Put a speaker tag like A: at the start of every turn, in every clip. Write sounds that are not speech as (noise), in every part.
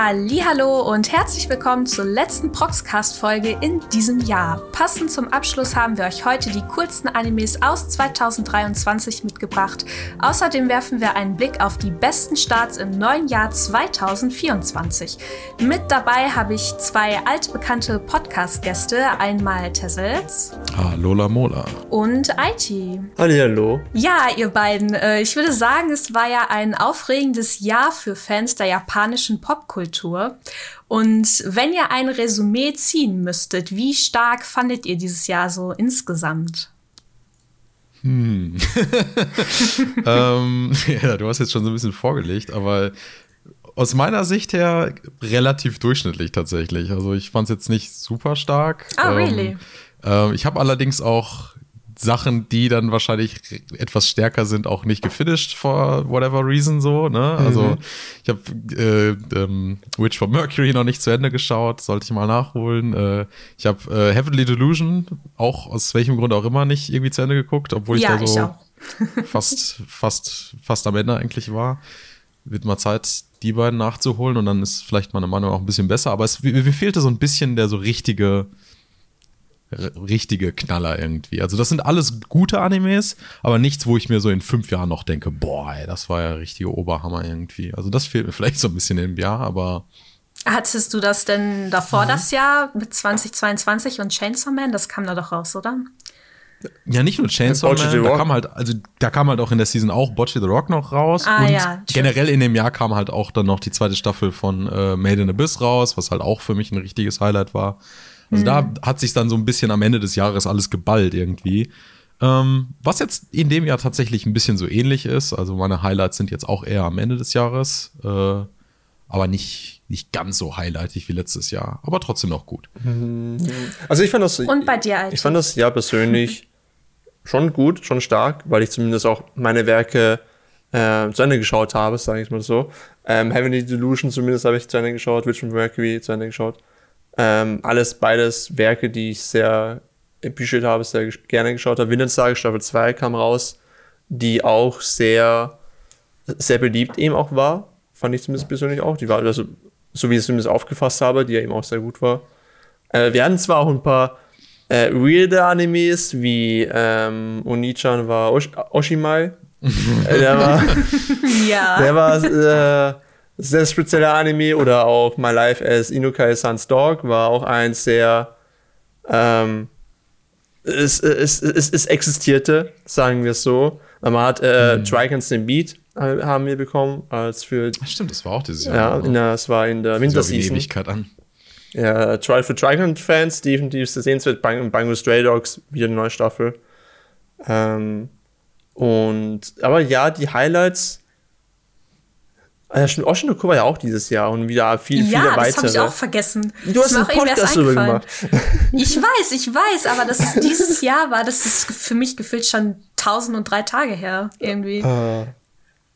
A: Hallo und herzlich willkommen zur letzten Proxcast-Folge in diesem Jahr. Passend zum Abschluss haben wir euch heute die coolsten Animes aus 2023 mitgebracht. Außerdem werfen wir einen Blick auf die besten Starts im neuen Jahr 2024. Mit dabei habe ich zwei altbekannte Podcast-Gäste, einmal Tessels.
B: Hallo Lamola.
A: Und Aiti.
C: Hallo.
A: Ja, ihr beiden, äh, ich würde sagen, es war ja ein aufregendes Jahr für Fans der japanischen Popkultur. Popkultur. Und wenn ihr ein Resümee ziehen müsstet, wie stark fandet ihr dieses Jahr so insgesamt?
B: Hm. (laughs) ähm, ja, du hast jetzt schon so ein bisschen vorgelegt, aber aus meiner Sicht her relativ durchschnittlich tatsächlich. Also ich fand es jetzt nicht super stark.
A: Oh, really?
B: Ähm, äh, ich habe allerdings auch Sachen, die dann wahrscheinlich etwas stärker sind, auch nicht gefinished for whatever reason so. Ne? Also mhm. ich habe äh, ähm, Witch for Mercury noch nicht zu Ende geschaut, sollte ich mal nachholen. Äh, ich habe äh, Heavenly Delusion auch aus welchem Grund auch immer nicht irgendwie zu Ende geguckt, obwohl ich
A: ja,
B: da so
A: ich (laughs)
B: fast, fast, fast am Ende eigentlich war. Wird mal Zeit, die beiden nachzuholen und dann ist vielleicht meine Meinung auch ein bisschen besser. Aber es mir fehlte so ein bisschen der so richtige richtige Knaller irgendwie. Also das sind alles gute Animes, aber nichts, wo ich mir so in fünf Jahren noch denke, boah, ey, das war ja richtige Oberhammer irgendwie. Also das fehlt mir (laughs) vielleicht so ein bisschen im Jahr, aber
A: Hattest du das denn davor mhm. das Jahr mit 2022 und Chainsaw Man? Das kam da doch raus, oder?
B: Ja, nicht nur Chainsaw Man, da kam halt, also da kam halt auch in der Season auch Bocce the Rock noch raus.
A: Ah,
B: und
A: ja,
B: generell in dem Jahr kam halt auch dann noch die zweite Staffel von äh, Made in Abyss raus, was halt auch für mich ein richtiges Highlight war. Also mhm. da hat sich dann so ein bisschen am Ende des Jahres alles geballt irgendwie. Ähm, was jetzt in dem Jahr tatsächlich ein bisschen so ähnlich ist. Also meine Highlights sind jetzt auch eher am Ende des Jahres. Äh, aber nicht, nicht ganz so highlightig wie letztes Jahr. Aber trotzdem noch gut.
C: Mhm. Also ich fand das.
A: Und bei dir, Alter.
C: Ich fand das ja persönlich schon gut, schon stark, weil ich zumindest auch meine Werke äh, zu Ende geschaut habe, sage ich mal so. Ähm, Heavenly Delusion zumindest habe ich zu Ende geschaut, Witch from Mercury zu Ende geschaut. Ähm, alles beides Werke, die ich sehr appreciate habe, sehr gerne geschaut habe. Wintertage Staffel 2 kam raus, die auch sehr, sehr beliebt eben auch war. Fand ich zumindest persönlich auch. Die war, also, so wie ich es zumindest aufgefasst habe, die ja eben auch sehr gut war. Äh, wir hatten zwar auch ein paar äh, weirde Animes, wie ähm, Onichan war Osh Oshimai. (laughs) äh, der war, (laughs)
A: ja.
C: der war äh, sehr spezieller Anime oder auch My Life as Inukai Sans Dog war auch ein sehr ähm, es, es, es, es existierte, sagen wir es so. Man hat äh, mhm. Dragons in Beat äh, haben wir bekommen als für
B: stimmt, das war auch dieses
C: Jahr. Ja, in der, es war in der Winterseason.
B: Ewigkeit an.
C: Ja, Trial für Dragon Fans definitiv sehenswert. Bang, Bango Stray Dogs wieder eine neue Staffel. Ähm, und aber ja, die Highlights Ah ja, stimmt. Oshinoko war ja auch dieses Jahr und wieder viel, viele
A: ja,
C: weitere. Ja,
A: das habe ich auch vergessen.
C: Du hast einen Podcast darüber gemacht. (laughs)
A: Ich weiß, ich weiß, aber dass es dieses Jahr war, das ist für mich gefühlt schon tausend und drei Tage her, irgendwie.
C: Uh,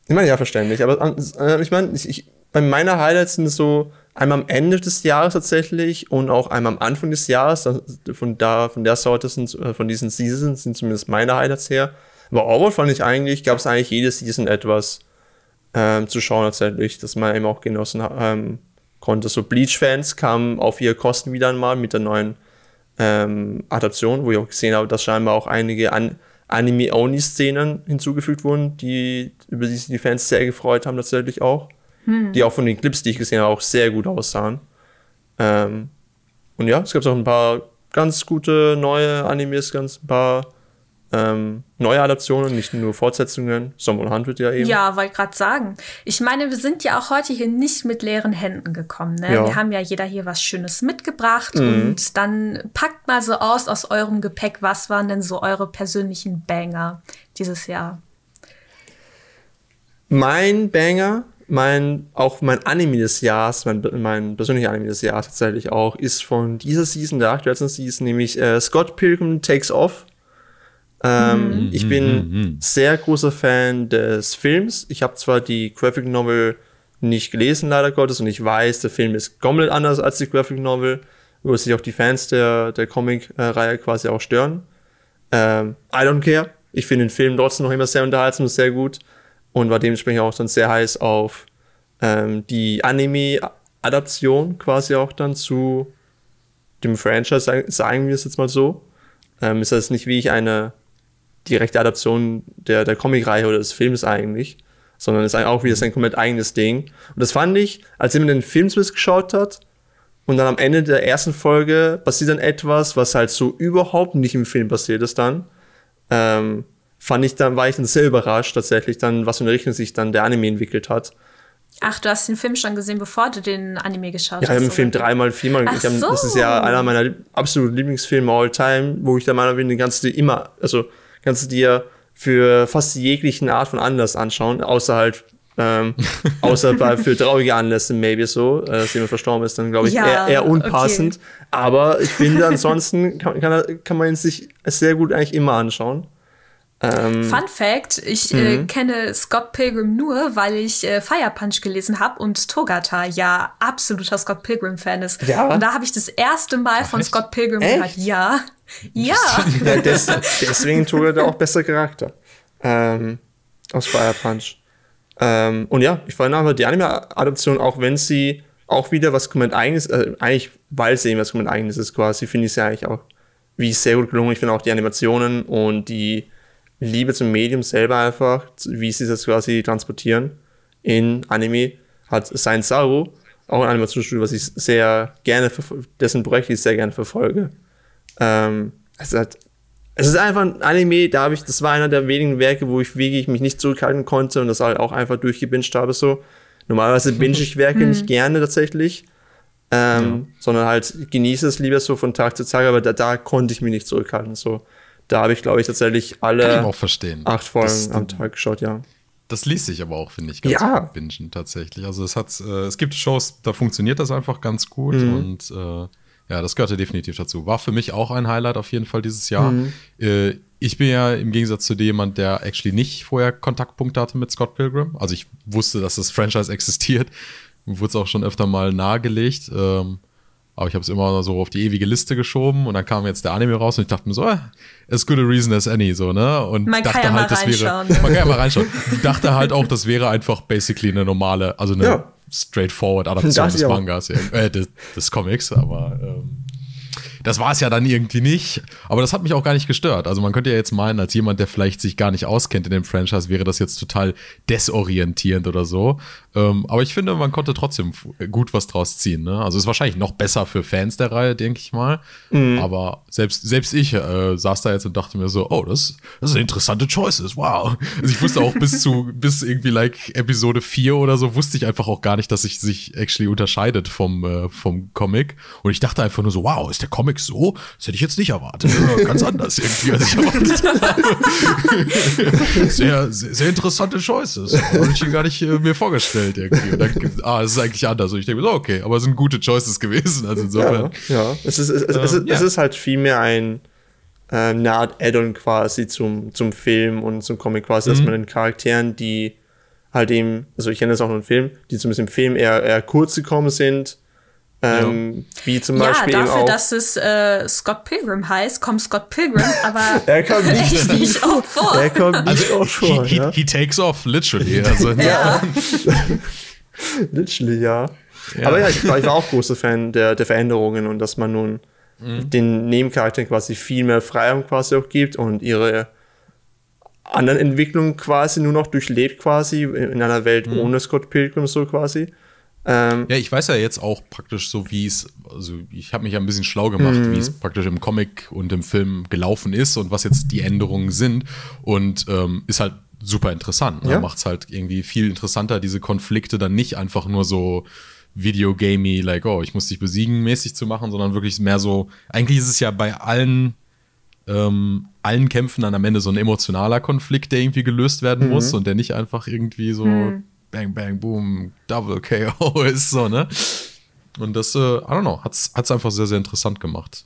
C: ich meine, ja, verständlich. Aber äh, ich meine, ich, ich, bei meiner Highlights sind es so einmal am Ende des Jahres tatsächlich und auch einmal am Anfang des Jahres. Von, da, von der Sorte sind, äh, von diesen Seasons sind zumindest meine Highlights her. Aber overall fand ich eigentlich, gab es eigentlich jede Season etwas ähm, zu schauen tatsächlich, dass man eben auch genossen ähm, konnte. So Bleach-Fans kamen auf ihre Kosten wieder einmal mit der neuen ähm, Adaption, wo ich auch gesehen habe, dass scheinbar auch einige An Anime-Only-Szenen hinzugefügt wurden, die über die sich die Fans sehr gefreut haben tatsächlich auch. Hm. Die auch von den Clips, die ich gesehen habe, auch sehr gut aussahen. Ähm, und ja, es gab auch ein paar ganz gute neue Animes, ganz ein paar ähm, neue Adaptionen, nicht nur Fortsetzungen. Someone Hundred ja eben.
A: Ja, wollte gerade sagen. Ich meine, wir sind ja auch heute hier nicht mit leeren Händen gekommen. Ne? Ja. Wir haben ja jeder hier was Schönes mitgebracht mhm. und dann packt mal so aus aus eurem Gepäck, was waren denn so eure persönlichen Banger dieses Jahr?
C: Mein Banger, mein, auch mein Anime des Jahres, mein, mein persönlicher Anime des Jahres tatsächlich auch, ist von dieser Season, der aktuellen Season, nämlich äh, Scott Pilgrim Takes Off. Ähm, mhm. Ich bin mhm. mhm. sehr großer Fan des Films. Ich habe zwar die Graphic Novel nicht gelesen, leider Gottes, und ich weiß, der Film ist komplett anders als die Graphic Novel, wo sich auch die Fans der, der Comic-Reihe quasi auch stören. Ähm, I don't care. Ich finde den Film trotzdem noch immer sehr unterhaltsam und sehr gut und war dementsprechend auch dann sehr heiß auf ähm, die Anime Adaption quasi auch dann zu dem Franchise, sagen wir es jetzt mal so. Ähm, ist das nicht wie ich eine direkte Adaption der, der Comicreihe oder des Films eigentlich, sondern ist auch wieder sein komplett eigenes Ding. Und das fand ich, als jemand den Film geschaut hat und dann am Ende der ersten Folge passiert dann etwas, was halt so überhaupt nicht im Film passiert ist dann, ähm, fand ich dann, war ich dann sehr überrascht tatsächlich dann, was für eine Richtung sich dann der Anime entwickelt hat.
A: Ach, du hast den Film schon gesehen, bevor du den Anime geschaut
C: ja, hast? Ja, ich habe den Film dreimal, viermal
A: Ach so.
C: Das ist ja einer meiner absoluten Lieblingsfilme all time, wo ich der Meinung bin, den du immer, also kannst du dir für fast jeglichen Art von Anlass anschauen, außer halt ähm, (laughs) außer bei, für traurige Anlässe, maybe so, äh, dass jemand verstorben ist, dann glaube ich ja, eher, eher, unpassend. Okay. Aber ich finde, (laughs) ansonsten kann, kann, kann man ihn sich sehr gut eigentlich immer anschauen.
A: Ähm, Fun Fact: Ich äh, mhm. kenne Scott Pilgrim nur, weil ich äh, Fire Punch gelesen habe und Togata ja absoluter Scott Pilgrim-Fan ist. Ja. Und da habe ich das erste Mal Ach, von echt? Scott Pilgrim echt? gehört. Ja. Ja.
C: ja des, deswegen Togata auch besser Charakter. Ähm, aus Fire Punch. Ähm, und ja, ich fand aber die Anime-Adaption, auch wenn sie auch wieder was komplett eigenes, äh, eigentlich, weil sie eben was komplett eigenes ist quasi, finde ich sie eigentlich auch wie sehr gut gelungen. Ich finde auch die Animationen und die Liebe zum Medium selber einfach, wie sie das quasi transportieren in Anime, hat Sein Saru, auch ein Animationsstudio, was ich sehr gerne, dessen Projekt ich sehr gerne verfolge. Ähm, es, hat, es ist einfach ein Anime, da habe ich, das war einer der wenigen Werke, wo ich wirklich mich nicht zurückhalten konnte und das halt auch einfach durchgebinged habe so. Normalerweise (laughs) binge ich Werke nicht gerne tatsächlich, ähm, ja. sondern halt genieße es lieber so von Tag zu Tag, aber da, da konnte ich mich nicht zurückhalten so. Da habe ich, glaube ich, tatsächlich alle acht Folgen das, am Tag geschaut, ja.
B: Das liest sich aber auch, finde ich, ganz ja. gut bingen tatsächlich. Also es hat, äh, es gibt Shows, da funktioniert das einfach ganz gut mhm. und äh, ja, das gehörte definitiv dazu. War für mich auch ein Highlight auf jeden Fall dieses Jahr. Mhm. Äh, ich bin ja im Gegensatz zu dir jemand, der actually nicht vorher Kontaktpunkte hatte mit Scott Pilgrim. Also ich wusste, dass das Franchise existiert. Wurde es auch schon öfter mal nahegelegt. Ähm, aber ich habe es immer so auf die ewige Liste geschoben und dann kam jetzt der Anime raus und ich dachte mir so, eh, as good a reason as any, so, ne? Und
A: man
B: dachte
A: kann ja
B: halt, das wäre. (laughs) Man kann ja mal reinschauen. Ich dachte halt auch, das wäre einfach basically eine normale, also eine ja. Straightforward Adaption des Mangas, äh, des, des Comics, aber ähm, das war es ja dann irgendwie nicht. Aber das hat mich auch gar nicht gestört. Also man könnte ja jetzt meinen, als jemand, der vielleicht sich gar nicht auskennt in dem Franchise, wäre das jetzt total desorientierend oder so. Ähm, aber ich finde, man konnte trotzdem gut was draus ziehen. Ne? Also ist wahrscheinlich noch besser für Fans der Reihe, denke ich mal. Mhm. Aber selbst, selbst ich äh, saß da jetzt und dachte mir so, oh, das, das sind interessante Choices, wow. Also ich wusste auch bis zu, (laughs) bis irgendwie like Episode 4 oder so, wusste ich einfach auch gar nicht, dass sich sich actually unterscheidet vom, äh, vom Comic. Und ich dachte einfach nur so, wow, ist der Comic so? Das hätte ich jetzt nicht erwartet. Ganz (laughs) anders irgendwie, als ich erwartet habe. (laughs) sehr, sehr, sehr interessante Choices. Habe ich gar nicht äh, mir vorgestellt. Irgendwie. Dann, ah, es ist eigentlich anders. Und ich denke so, okay, aber es sind gute Choices gewesen. Also insofern.
C: Ja, ja. Es, ist, es, es, es, ähm, ja. es ist halt vielmehr ein äh, eine Art Add-on quasi zum, zum Film und zum Comic quasi, mhm. dass man den Charakteren, die halt eben, also ich kenne das auch nur im Film, die zumindest im Film eher, eher kurz gekommen sind, ähm, ja. Wie zum Beispiel.
A: Ja, dafür, auch, dass es äh, Scott Pilgrim heißt, kommt Scott Pilgrim, (laughs) aber
C: er kommt nicht, nicht oft vor. Er kommt nicht
B: also,
C: oft vor.
B: He, ja? he, takes off, literally. (laughs) Also,
C: ja. (laughs) literally, ja. ja. Aber ja, ich, ich, war auch großer Fan der, der Veränderungen und dass man nun mhm. den Nebencharakteren quasi viel mehr Freiraum quasi auch gibt und ihre anderen Entwicklungen quasi nur noch durchlebt quasi in einer Welt mhm. ohne Scott Pilgrim so quasi.
B: Ähm, ja, ich weiß ja jetzt auch praktisch so, wie es, also ich habe mich ja ein bisschen schlau gemacht, mhm. wie es praktisch im Comic und im Film gelaufen ist und was jetzt die Änderungen sind. Und ähm, ist halt super interessant. Ne? Ja. Macht es halt irgendwie viel interessanter, diese Konflikte dann nicht einfach nur so Videogamey, like, oh, ich muss dich besiegen, mäßig zu machen, sondern wirklich mehr so, eigentlich ist es ja bei allen ähm, allen Kämpfen dann am Ende so ein emotionaler Konflikt, der irgendwie gelöst werden mhm. muss und der nicht einfach irgendwie so mhm. Bang, Bang, Boom, Double KO (laughs) ist so, ne? Und das, äh, I don't know, hat's, hat's einfach sehr, sehr interessant gemacht.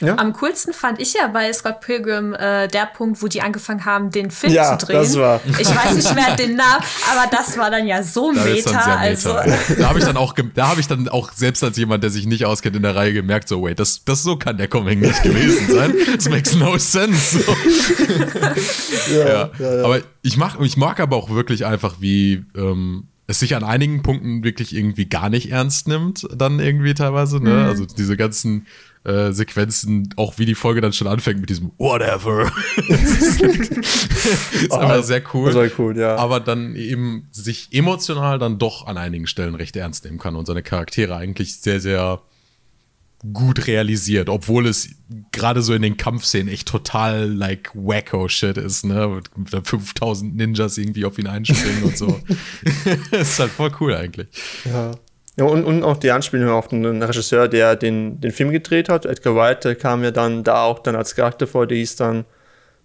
A: Ja. Am coolsten fand ich ja bei Scott Pilgrim äh, der Punkt, wo die angefangen haben, den Film ja, zu drehen. Das war. Ich weiß nicht mehr den Namen, aber das war dann ja so (laughs) da meta. meta. Also.
B: Da habe ich dann auch, da habe ich dann auch selbst als jemand, der sich nicht auskennt in der Reihe, gemerkt, so wait, das, das so kann der Comic nicht gewesen sein. Das makes no sense. So. (laughs) Ja, ja, Aber ich mag, ich mag aber auch wirklich einfach, wie ähm, es sich an einigen Punkten wirklich irgendwie gar nicht ernst nimmt, dann irgendwie teilweise, ne? Also diese ganzen äh, Sequenzen, auch wie die Folge dann schon anfängt mit diesem Whatever. (laughs) ist einfach sehr cool.
C: Sehr cool, ja.
B: Aber dann eben sich emotional dann doch an einigen Stellen recht ernst nehmen kann und seine Charaktere eigentlich sehr, sehr gut realisiert, obwohl es gerade so in den Kampfszenen echt total like wacko Shit ist, ne? Mit 5000 Ninjas irgendwie auf ihn einspringen und so. (laughs) (laughs) ist halt voll cool eigentlich.
C: Ja. Ja, und, und auch die Anspielung auf den Regisseur, der den, den Film gedreht hat, Edgar Wright, der kam ja dann da auch dann als Charakter vor, der hieß dann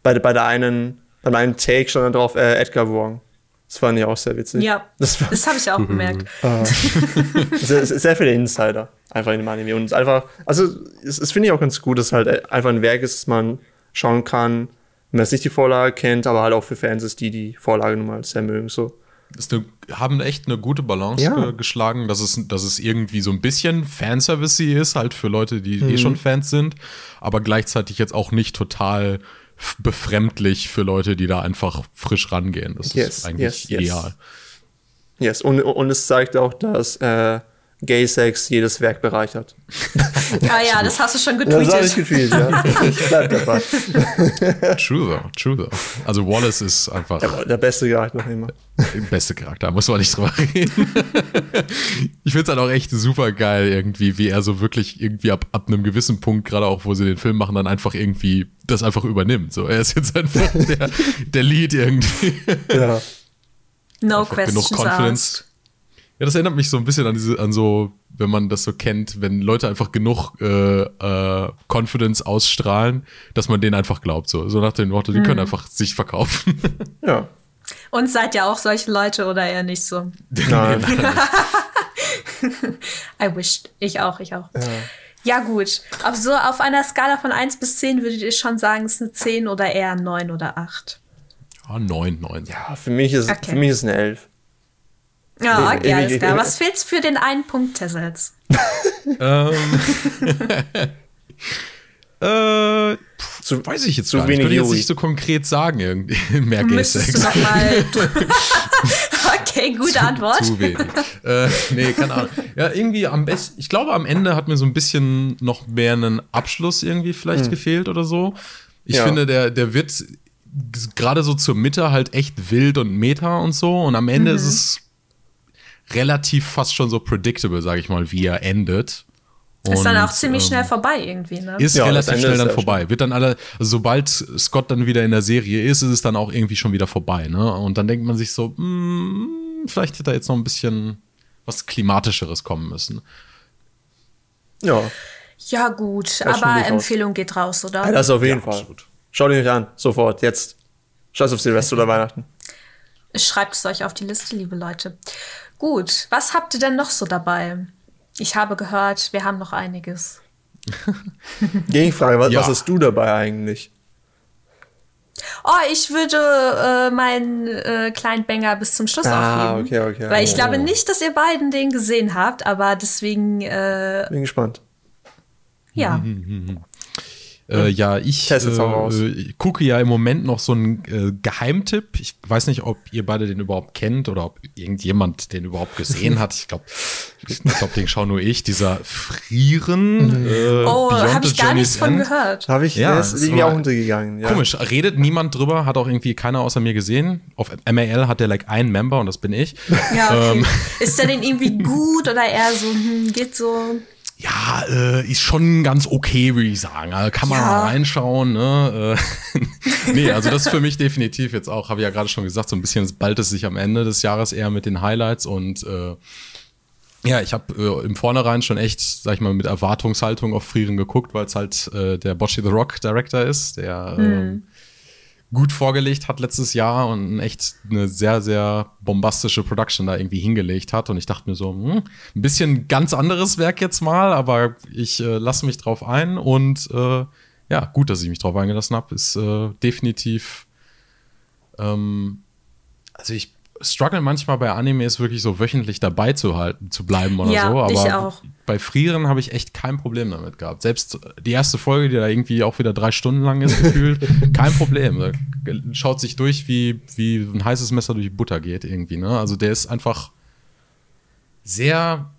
C: bei, bei der einen, beim einen Take schon dann drauf äh, Edgar Wong. Das fand ich auch sehr witzig.
A: Ja, (laughs)
C: das,
A: das habe ich auch gemerkt. (laughs)
C: sehr, sehr viele Insider einfach in dem Anime. Und es ist einfach, also es, es finde ich auch ganz gut, dass es halt einfach ein Werk ist, das man schauen kann, wenn man nicht die Vorlage kennt, aber halt auch für Fans ist, die die Vorlage nun mal sehr mögen. So.
B: Ist eine, haben echt eine gute Balance
C: Ja.
B: ge- geschlagen, dass es, dass es irgendwie so ein bisschen Fanservice ist, halt für Leute, die eh schon Fans sind, aber gleichzeitig jetzt auch nicht total befremdlich für Leute, die da einfach frisch rangehen. Das
C: Yes,
B: ist eigentlich
C: yes, yes.
B: ideal.
C: Yes. Und, und es zeigt auch, dass äh, Gay Sex jedes Werk bereichert. (laughs)
A: Ah ja, das hast du schon
C: Das habe
A: getweetet.
C: ich gefühlt, ja. Ich bleib dabei. (laughs)
B: True though, true though. Also Wallace ist einfach
C: Der, der beste Charakter noch immer.
B: der beste Charakter, muss man nicht drüber reden. ich finde es halt auch echt super geil irgendwie, wie er so wirklich irgendwie ab, ab einem gewissen Punkt, gerade auch wo sie den Film machen, dann einfach irgendwie das einfach übernimmt. So, er ist jetzt einfach der, der Lead irgendwie.
C: Ja.
A: No
B: Einfach
A: questions
B: genug Confidence.
A: asked.
B: Ja, das erinnert mich so ein bisschen an diese, an so, wenn man das so kennt, wenn Leute einfach genug äh, äh, Confidence ausstrahlen, dass man denen einfach glaubt. So, so nach den Worten, die können einfach sich verkaufen. (laughs)
C: Ja.
A: Und seid ihr auch solche Leute oder eher nicht so?
C: Nein. (laughs)
A: I wish. Ich auch, ich auch. Ja, gut. Aber so auf einer Skala von 1 bis 10 würdet ihr schon sagen, es ist eine 10 oder eher 9 oder 8?
B: Ah, neun, neun.
C: Ja, für mich ist,
A: Okay.
C: für mich ist eine Elf.
A: Ja,
C: Ich-
A: okay, alles klar. Was fehlt's für den einen Punkt, Tessels? (laughs)
B: Ähm. äh,
C: Zu-
B: weiß ich jetzt
C: zu
B: gar nicht. Ich
C: wenig
B: würde jetzt nicht so konkret sagen, irgendwie. (laughs) Mehr
A: Müsstest du
B: Sex.
A: noch mal. (laughs) okay, gute Antwort.
B: Zu wenig. äh, nee, keine Ahnung. Ja, irgendwie am besten, ich glaube, am Ende hat mir so ein bisschen noch mehr einen Abschluss irgendwie vielleicht gefehlt oder so. Ich
C: Ja.
B: finde, der, der wird gerade so zur Mitte halt echt wild und meta und so. Und am Ende ist es relativ fast schon so predictable, sage ich mal, wie er endet.
A: Ist dann
B: Und,
A: auch ziemlich
B: ähm,
A: schnell vorbei irgendwie, ne?
B: ist
C: Ja,
B: relativ schnell
C: ist
B: dann vorbei. Wird dann alle, also sobald Scott dann wieder in der Serie ist, ist es dann auch irgendwie schon wieder vorbei, ne? Und dann denkt man sich so, hm, vielleicht hätte da jetzt noch ein bisschen was Klimatischeres kommen müssen.
C: Ja.
A: Ja, gut.
C: schon
A: Aber. Empfehlung geht raus, oder?
C: Ja, Das auf jeden
B: Ja,
C: Fall.
B: absolut.
C: Schaut ihn euch an. Sofort. Jetzt. Scheiß auf Silvester oder Weihnachten.
A: Schreibt es euch auf die Liste, liebe Leute. Gut, was habt ihr denn noch so dabei? Ich habe gehört, wir haben noch einiges. (laughs)
C: Gegenfrage. Was,
B: Ja.
C: was hast du dabei eigentlich?
A: Oh, ich würde äh, meinen äh, kleinen Banger bis zum Schluss
C: Ah,
A: aufheben.
C: okay, okay.
A: Weil ich
C: Oh.
A: glaube nicht, dass ihr beiden den gesehen habt, aber deswegen, äh,
C: Bin gespannt.
A: ja.
B: Äh, ja, ich äh, gucke ja im Moment noch so einen äh, Geheimtipp. Ich weiß nicht, ob ihr beide den überhaupt kennt oder ob irgendjemand den überhaupt gesehen hat. Ich glaube, ich glaub, den schaue nur ich. Dieser Frieren. Äh,
A: Oh, habe ich gar nichts von gehört.
C: Habe ich,
B: Ja,
C: der ist irgendwie auch untergegangen. Ja.
B: Komisch, redet niemand drüber, hat auch irgendwie keiner außer mir gesehen. Auf MAL hat der like einen Member und das bin ich.
A: Ja, okay.
B: Ähm.
A: Ist der denn irgendwie (laughs) gut oder eher so, hm, geht so?
B: Ja, äh, ist schon ganz okay, würde ich sagen. Also kann man
A: Ja.
B: mal reinschauen. Ne? Äh, (laughs) nee, also das ist für mich definitiv jetzt auch, habe ich ja gerade schon gesagt, so ein bisschen bald es sich am Ende des Jahres eher mit den Highlights und äh, ja, ich habe äh, im Vornherein schon echt, sag ich mal, mit Erwartungshaltung auf Frieren geguckt, weil es halt äh, der Bocci the Rock Director ist, der ähm, gut vorgelegt hat letztes Jahr und echt eine sehr, sehr bombastische Production da irgendwie hingelegt hat. Und ich dachte mir so, hm, ein bisschen ganz anderes Werk jetzt mal, aber ich äh, lasse mich drauf ein. Und äh, ja, gut, dass ich mich drauf eingelassen habe, ist äh, definitiv. Ähm, also ich struggle manchmal bei Animes wirklich so wöchentlich dabei zu halten, zu bleiben oder
A: Ja,
B: so. Aber
A: ich auch.
B: bei Frieren habe ich echt kein Problem damit gehabt. Selbst die erste Folge, die da irgendwie auch wieder drei Stunden lang ist, gefühlt, (laughs) kein Problem. Da schaut sich durch, wie, wie ein heißes Messer durch Butter geht irgendwie. Ne? Also der ist einfach sehr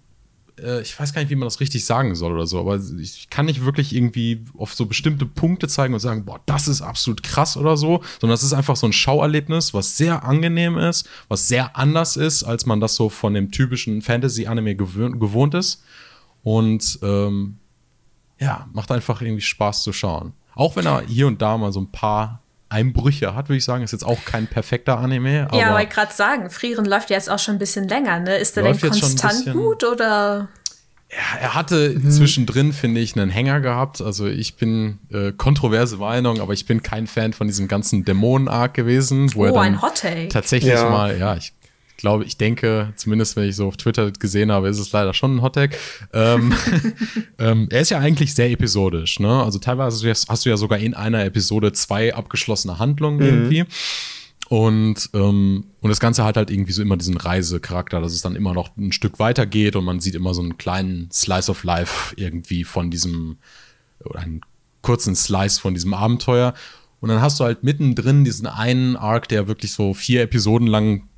B: äh, ich weiß gar nicht, wie man das richtig sagen soll oder so, aber ich kann nicht wirklich irgendwie auf so bestimmte Punkte zeigen und sagen, boah, das ist absolut krass oder so, sondern es ist einfach so ein Schauerlebnis, was sehr angenehm ist, was sehr anders ist, als man das so von dem typischen Fantasy-Anime gewohnt ist. Und ähm, ja, macht einfach irgendwie Spaß zu schauen. Auch wenn er hier und da mal so ein paar Einbrüche hat, würde ich sagen. Ist jetzt auch kein perfekter Anime.
A: Aber ja, aber ich gerade sagen, Frieren läuft jetzt auch schon ein bisschen länger, ne? Ist der denn konstant gut oder?
B: Ja, er hatte mhm. zwischendrin, finde ich, einen Hänger gehabt. Also ich bin äh, kontroverse Meinung, aber ich bin kein Fan von diesem ganzen Dämonen-Arc gewesen. Wo oh, er dann ein Hot Take. Tatsächlich ja. mal, ja, ich glaube, ich denke, zumindest wenn ich so auf Twitter gesehen habe, ist es leider schon ein Hottag. Ähm, (laughs) ähm, er ist ja eigentlich sehr episodisch, ne? Also teilweise hast du ja sogar in einer Episode zwei abgeschlossene Handlungen mhm. irgendwie. Und, ähm, und das Ganze hat halt irgendwie so immer diesen Reisecharakter, dass es dann immer noch ein Stück weiter geht und man sieht immer so einen kleinen Slice of Life irgendwie von diesem, oder einen kurzen Slice von diesem Abenteuer. Und dann hast du halt mittendrin diesen einen Arc, der wirklich so vier Episoden lang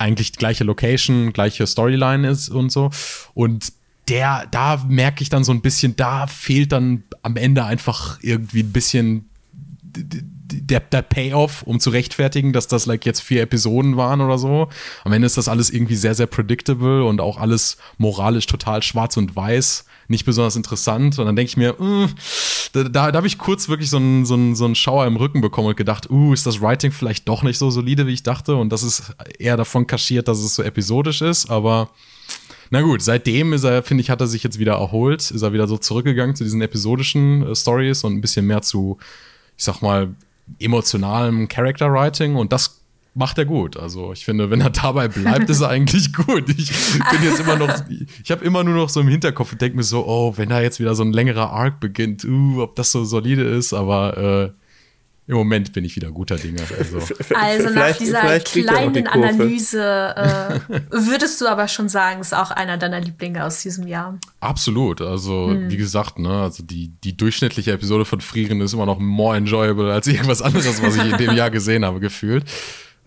B: eigentlich gleiche Location, gleiche Storyline ist und so. Und der, da merke ich dann so ein bisschen, da fehlt dann am Ende einfach irgendwie ein bisschen der, der Payoff, um zu rechtfertigen, dass das like jetzt vier Episoden waren oder so. Am Ende ist das alles irgendwie sehr, sehr predictable und auch alles moralisch total schwarz und weiß, nicht besonders interessant. Und dann denke ich mir, uh, da, da, da habe ich kurz wirklich so einen, so, einen, so einen Schauer im Rücken bekommen und gedacht, uh, ist das Writing vielleicht doch nicht so solide, wie ich dachte. Und das ist eher davon kaschiert, dass es so episodisch ist, aber na gut, seitdem ist er, finde ich, hat er sich jetzt wieder erholt, ist er wieder so zurückgegangen zu diesen episodischen äh, Stories und ein bisschen mehr zu, ich sag mal, emotionalem Character Writing und das macht er gut. Also ich finde, wenn er dabei bleibt, ist er eigentlich (laughs) gut. Ich bin jetzt immer noch, ich habe immer nur noch so im Hinterkopf und denke mir so, oh, wenn da jetzt wieder so ein längerer Arc beginnt, uh, ob das so solide ist, aber äh, im Moment bin ich wieder guter Dinge. Also,
A: also nach dieser kleinen Analyse äh, (laughs) würdest du aber schon sagen, ist auch einer deiner Lieblinge aus diesem Jahr.
B: Absolut. Also hm. wie gesagt, ne, also die, die durchschnittliche Episode von Frieren ist immer noch more enjoyable als irgendwas anderes, was ich in dem Jahr gesehen habe, gefühlt.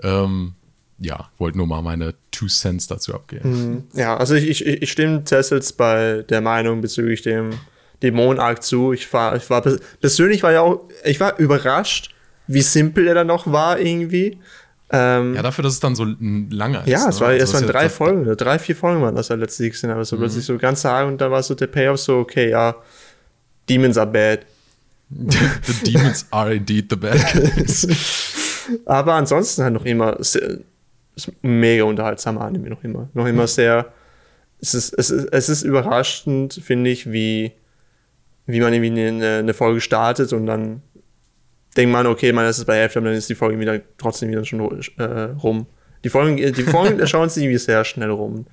B: Ähm, ja, wollte nur mal meine Two Cents dazu abgeben.
C: Hm. Ja, also ich, ich, ich stimme Tessels bei der Meinung bezüglich dem Dämonen-Arc zu. Ich war, ich war persönlich war ja auch, ich war überrascht, wie simpel er dann noch war irgendwie.
B: Ähm, ja, dafür, dass es dann so lange
C: ist. Ja, es, ne? war, also es waren drei Folgen, drei, vier Folgen waren das ja letztlich gesehen, aber so mhm. plötzlich so ganz sagen und dann war so der Payoff so, okay, ja, Demons are bad.
B: the demons are indeed the bad (laughs) guys.
C: Aber ansonsten halt noch immer sehr, mega unterhaltsamer Anime, noch immer. Noch immer sehr, es ist, es ist, es ist überraschend, finde ich, wie, wie man irgendwie eine, eine Folge startet und dann denkt man, okay, man ist es bei Hälfte, dann ist die Folge wieder trotzdem wieder schon äh, rum. Die Folgen, die Folgen schauen sich irgendwie sehr schnell rum.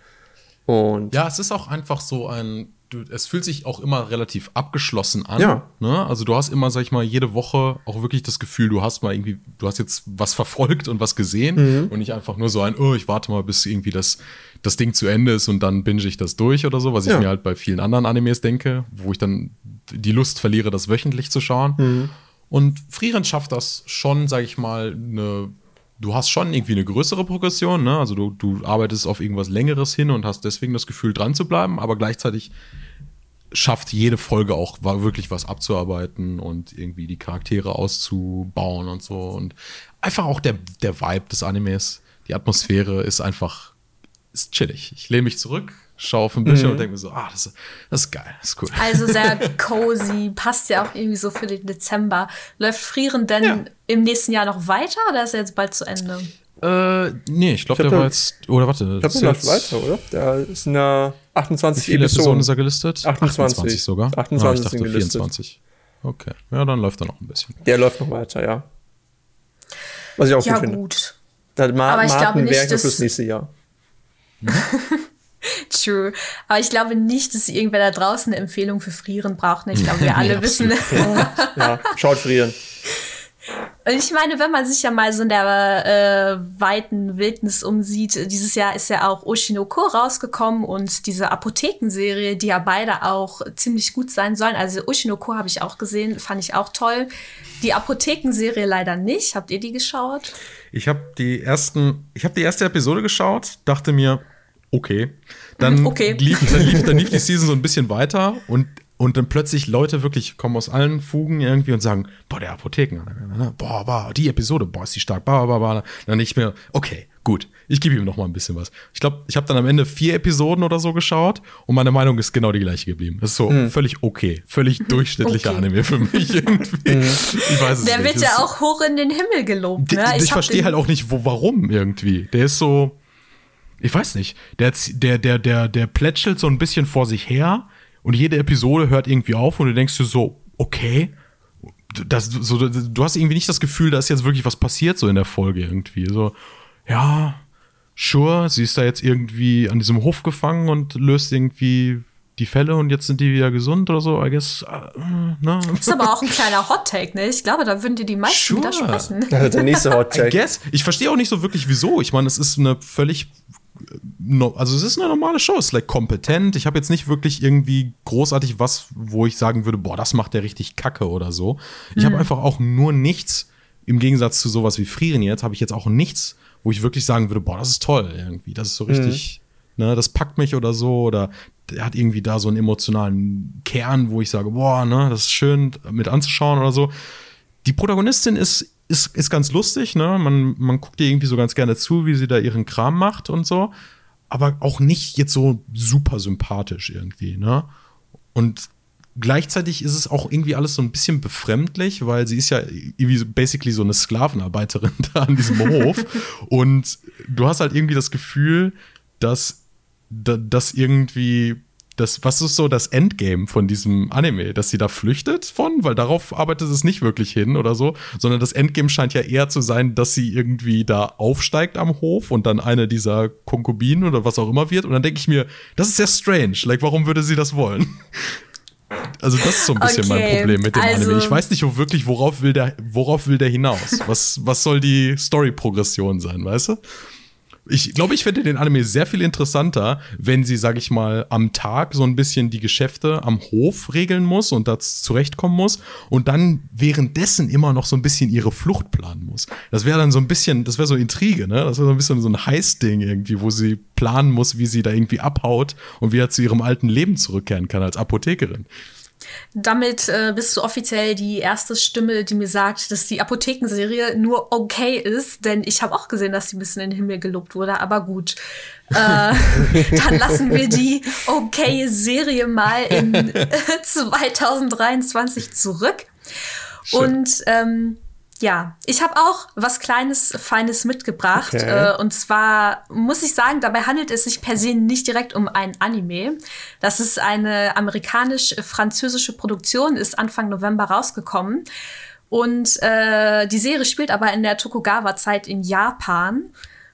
C: Und
B: ja, es ist auch einfach so ein, du, es fühlt sich auch immer relativ abgeschlossen an. Ja. Ne? Also du hast immer, sag ich mal, jede Woche auch wirklich das Gefühl, du hast mal irgendwie, du hast jetzt was verfolgt und was gesehen mhm. und nicht einfach nur so ein, oh, ich warte mal, bis irgendwie das, das Ding zu Ende ist und dann binge ich das durch oder so, was ja. ich mir halt bei vielen anderen Animes denke, wo ich dann die Lust verliere, das wöchentlich zu schauen. Mhm. Und Frieren schafft das schon, sag ich mal, eine. Du hast schon irgendwie eine größere Progression, ne? Also du, du arbeitest auf irgendwas Längeres hin und hast deswegen das Gefühl, dran zu bleiben, aber gleichzeitig schafft jede Folge auch wirklich was abzuarbeiten und irgendwie die Charaktere auszubauen und so. Und einfach auch der, der Vibe des Animes, die Atmosphäre ist einfach ist chillig. Ich lehne mich zurück, schaue auf den Bildschirm mhm. und denke mir so, ah, das, das, ist geil, das ist cool.
A: Also sehr (laughs) cozy, passt ja auch irgendwie so für den Dezember. Läuft Frieren denn ja. im nächsten Jahr noch weiter oder ist er jetzt bald zu Ende?
B: Äh, nee, ich glaube, der war jetzt, oder warte.
C: Ich glaube, der läuft weiter, oder? Der ist in der 28
B: Wie viele Episoden. Episoden ist er gelistet?
C: 28.
B: 28 sogar?
C: 28 ah,
B: ich dachte 24. Okay, ja, dann läuft er noch ein bisschen.
C: Der läuft noch weiter, ja. Was ich auch
A: ja,
C: gut finde.
A: gut.
C: Da Ma Aber ich Martin glaube nicht, dass fürs nächste Jahr. (laughs)
A: True. Aber ich glaube nicht, dass irgendwer da draußen eine Empfehlung für Frieren braucht. Ich glaube, wir (laughs) alle wissen.
C: ja, (laughs) schaut Frieren.
A: Und ich meine, wenn man sich ja mal so in der äh, weiten Wildnis umsieht, dieses Jahr ist ja auch Oshinoko rausgekommen und diese Apothekenserie, die ja beide auch ziemlich gut sein sollen. Also Oshinoko habe ich auch gesehen, fand ich auch toll. Die Apothekenserie leider nicht. Habt ihr die geschaut?
B: Ich habe die ersten, ich habe die erste Episode geschaut, dachte mir, okay. Dann, (laughs)
A: Okay.
B: Lief, dann, lief, dann lief die Season so ein bisschen weiter und, und dann plötzlich Leute wirklich kommen aus allen Fugen irgendwie und sagen, boah, der Apotheken, boah, boah, die Episode, boah, ist die stark, boah, boah, boah. Dann ich mir, okay, gut, ich gebe ihm noch mal ein bisschen was. Ich glaube, ich habe dann am Ende vier Episoden oder so geschaut und meine Meinung ist genau die gleiche geblieben. Das ist so völlig okay, völlig (laughs) durchschnittlicher
A: Okay.
B: Anime für mich irgendwie. Ich weiß es
A: Der
B: nicht.
A: wird
B: Das
A: ja auch hoch in den Himmel gelobt. Ne?
B: ich
A: hab
B: verstehe halt auch nicht, wo, warum irgendwie. Der ist so, ich weiß nicht, der, der, der, der, der plätschelt so ein bisschen vor sich her und jede Episode hört irgendwie auf und du denkst dir so, okay, das, so, du hast irgendwie nicht das Gefühl, da ist jetzt wirklich was passiert so in der Folge irgendwie. So, ja, sure, sie ist da jetzt irgendwie an diesem Hof gefangen und löst irgendwie die Fälle und jetzt sind die wieder gesund oder so, I guess, ne?
A: ist aber auch ein kleiner Hot-Take, ne? Ich glaube, da würden dir die meisten
B: Sure.
A: widersprechen.
C: Der nächste Hot
B: I
C: Take.
B: guess. Ich verstehe auch nicht so wirklich, wieso. Ich meine, es ist eine völlig. Also es ist eine normale Show, es ist like kompetent. Ich habe jetzt nicht wirklich irgendwie großartig was, wo ich sagen würde, boah, das macht der richtig kacke oder so. Ich habe einfach auch nur nichts, im Gegensatz zu sowas wie Frieren jetzt, habe ich jetzt auch nichts, wo ich wirklich sagen würde, boah, das ist toll irgendwie. Das ist so richtig, ne, das packt mich oder so. Oder der hat irgendwie da so einen emotionalen Kern, wo ich sage, boah, ne, das ist schön mit anzuschauen oder so die Protagonistin ist, ist, ist ganz lustig, ne? Man, man guckt ihr irgendwie so ganz gerne zu, wie sie da ihren Kram macht und so. Aber auch nicht jetzt so super sympathisch irgendwie, ne? Und gleichzeitig ist es auch irgendwie alles so ein bisschen befremdlich, weil sie ist ja irgendwie basically so eine Sklavenarbeiterin (laughs) da an diesem Hof. Und du hast halt irgendwie das Gefühl, dass, da- dass irgendwie das, was ist so das Endgame von diesem Anime, dass sie da flüchtet von, weil darauf arbeitet es nicht wirklich hin oder so, sondern das Endgame scheint ja eher zu sein, dass sie irgendwie da aufsteigt am Hof und dann eine dieser Konkubinen oder was auch immer wird. Und dann denke ich mir, das ist sehr strange. Like, warum würde sie das wollen? (laughs) Also das ist so ein bisschen mein
A: Okay,
B: Problem mit dem
A: also-
B: Anime. Ich weiß nicht wo wirklich, worauf will der, worauf will der hinaus? Was, was soll die Story-Progression sein, weißt du? Ich glaube, ich fände den Anime sehr viel interessanter, wenn sie, sag ich mal, am Tag so ein bisschen die Geschäfte am Hof regeln muss und da zurechtkommen muss und dann währenddessen immer noch so ein bisschen ihre Flucht planen muss. Das wäre dann so ein bisschen, das wäre so Intrige, ne? Das wäre so ein bisschen so ein Heiß-Ding irgendwie, wo sie planen muss, wie sie da irgendwie abhaut und wieder zu ihrem alten Leben zurückkehren kann als Apothekerin.
A: Damit äh, bist du offiziell die erste Stimme, die mir sagt, dass die Apothekenserie nur okay ist, denn ich habe auch gesehen, dass sie ein bisschen in den Himmel gelobt wurde, aber gut. Äh, (laughs) dann lassen wir die okay Serie mal in (laughs) (laughs) äh, 2023 zurück.
B: Schön.
A: Und ähm, ja, ich habe auch was Kleines, Feines mitgebracht.
C: Okay.
A: Äh, und zwar muss ich sagen, dabei handelt es sich per se nicht direkt um ein Anime. Das ist eine amerikanisch-französische Produktion, ist Anfang November rausgekommen. Und äh, die Serie spielt aber in der Tokugawa-Zeit in Japan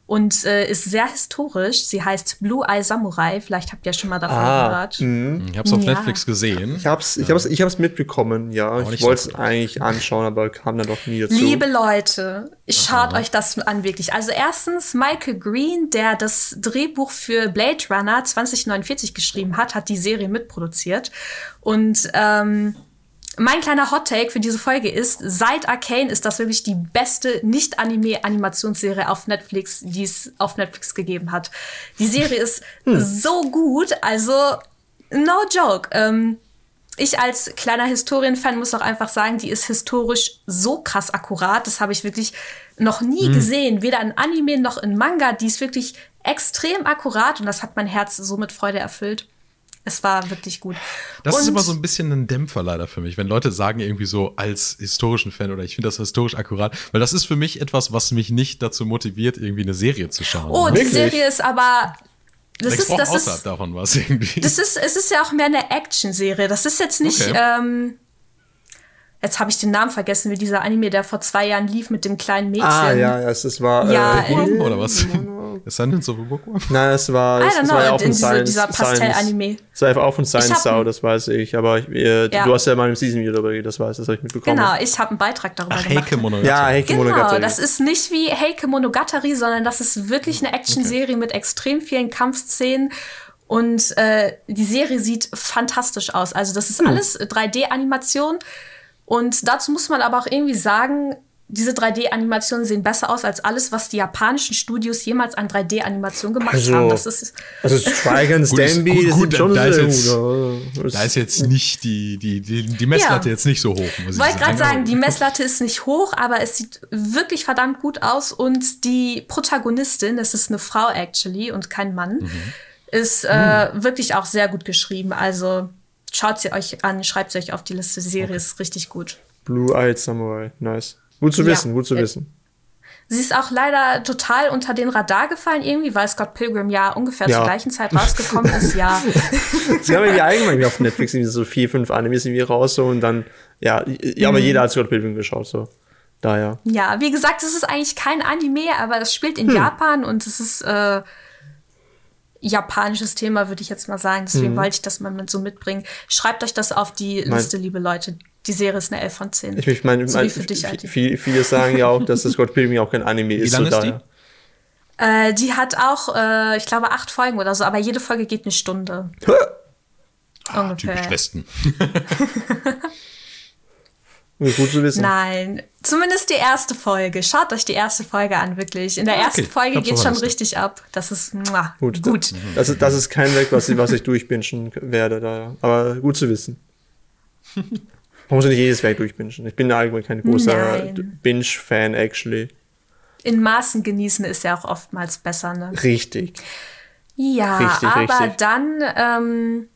A: und äh, ist sehr historisch. Sie heißt Blue Eye Samurai. Vielleicht habt ihr schon mal davon
C: Ah,
A: gehört.
B: Ich habe es auf
A: Ja.
B: Netflix gesehen.
C: Ich hab's, ich hab's, ich hab's mitbekommen, ja. Ich wollte es eigentlich anschauen, aber kam dann doch nie dazu.
A: Liebe Leute, schaut euch das an wirklich. Also erstens, Michael Green, der das Drehbuch für Blade Runner 2049 geschrieben hat, hat die Serie mitproduziert. Und ähm, mein kleiner Hot Take für diese Folge ist, seit Arcane ist das wirklich die beste Nicht-Anime-Animationsserie auf Netflix, die es auf Netflix gegeben hat. Die Serie ist so gut, also no joke. Ähm, ich als kleiner Historienfan muss auch einfach sagen, die ist historisch so krass akkurat. Das habe ich wirklich noch nie gesehen. Weder in Anime noch in Manga. Die ist wirklich extrem akkurat und das hat mein Herz so mit Freude erfüllt. Es war wirklich gut.
B: Das ist
A: Und-
B: immer so ein bisschen ein Dämpfer leider für mich, wenn Leute sagen irgendwie so als historischen Fan oder ich finde das historisch akkurat, weil das ist für mich etwas, was mich nicht dazu motiviert, irgendwie eine Serie zu schauen.
A: Oh,
B: ne?
A: die
C: Wirklich?
A: Serie ist aber. Das
B: ich
A: ist, das
B: außerhalb
A: ist,
B: davon was irgendwie.
A: das ist, es ist ja auch mehr eine Action-Serie. Das ist jetzt nicht,
B: Okay.
A: ähm, jetzt habe ich den Namen vergessen, wie dieser Anime, der vor zwei Jahren lief mit dem kleinen Mädchen.
C: Ah, ja, ja, es, war.
A: Ja,
C: äh,
B: Bookworm oder was? (laughs) (laughs) Ascendance of a Bookworm?
C: Nein, es war. Es, es war ja auch von
A: in diese,
C: Science.
A: dieser Pastell-Anime.
C: Es war auch von Science
A: hab
C: Sau,
A: ein-
C: das weiß ich. Aber ich, äh,
A: Ja.
C: du hast ja mal im Season wieder darüber geredet, das weiß das habe ich mitbekommen.
A: Genau, ich habe einen Beitrag darüber
B: Ach,
A: gemacht.
B: Heike Monogatari.
C: Ja, Heike
A: Genau,
C: Monogatari.
A: das ist nicht wie Heike Monogatari, sondern das ist wirklich eine Actionserie mit extrem vielen Kampfszenen. Und äh, die Serie sieht fantastisch aus. Also das ist alles 3D-Animation. Und dazu muss man aber auch irgendwie sagen, diese 3D-Animationen sehen besser aus als alles, was die japanischen Studios jemals an 3D-Animationen gemacht
C: Also,
A: haben. Das ist,
C: Also Strike and (laughs)
B: Gut, gut,
C: das
B: gut,
C: sieht schon
B: da ist
C: sehr
B: jetzt-
C: gut.
B: Da ist jetzt nicht die, die, die, die Messlatte
A: Ja.
B: jetzt nicht so hoch, muss
A: ich
B: ich
A: wollte gerade
B: sagen.
A: sagen, die Messlatte ist nicht hoch, aber es sieht wirklich verdammt gut aus. Und die Protagonistin, es ist eine Frau actually und kein Mann,
B: Mhm.
A: ist äh, wirklich auch sehr gut geschrieben. Also schaut sie euch an, schreibt sie euch auf die Liste. Die Serie ist richtig gut.
C: Blue-Eyed Samurai, nice. Gut zu
A: Ja.
C: wissen, gut zu
A: Äh,
C: wissen.
A: Sie ist auch leider total unter den Radar gefallen irgendwie, weil Scott Pilgrim ja ungefähr
C: Ja.
A: zur gleichen Zeit rausgekommen ist. Ja, (laughs)
C: Sie haben irgendwie allgemein auf Netflix irgendwie so vier, fünf Animes irgendwie raus so und dann, ja, ja
A: Mhm.
C: aber jeder hat Scott Pilgrim geschaut, so. Daher.
A: ja, wie gesagt, es ist eigentlich kein Anime, aber es spielt
C: Hm.
A: in Japan und es ist äh, japanisches Thema, würde ich jetzt mal sagen. Deswegen
C: Hm.
A: wollte ich das mal mit so mitbringen. Schreibt euch das auf die Liste, liebe Leute. Die Serie ist eine 11 von 10.
C: Ich, meine,
A: so
C: mein,
A: wie für dich, Alti.
C: viele, viele sagen ja auch, dass das Scott Pilgrim auch kein Anime ist.
B: lang
C: so
B: ist die?
A: Äh, die hat auch, äh, ich glaube, acht Folgen oder so, aber jede Folge geht eine Stunde.
B: Ah,
A: ungefähr.
B: typisch Westen. (laughs)
C: Gut zu wissen.
A: Nein, zumindest die erste Folge. Schaut euch die erste Folge an, wirklich. In der
B: Ah, okay.
A: ersten Folge geht schon richtig ab. Das ist muah,
C: Gut.
A: gut.
C: Das, ist, das ist kein Werk, was ich, was ich durchbingen werde, daher. Aber gut zu wissen. (laughs) Man muss ja nicht jedes Werk durchbingen. Ich bin allgemein kein großer. Binge-Fan, actually.
A: In Maßen genießen ist ja auch oftmals besser, ne?
C: Richtig.
A: Ja,
C: Richtig,
A: aber
C: richtig.
A: dann ähm,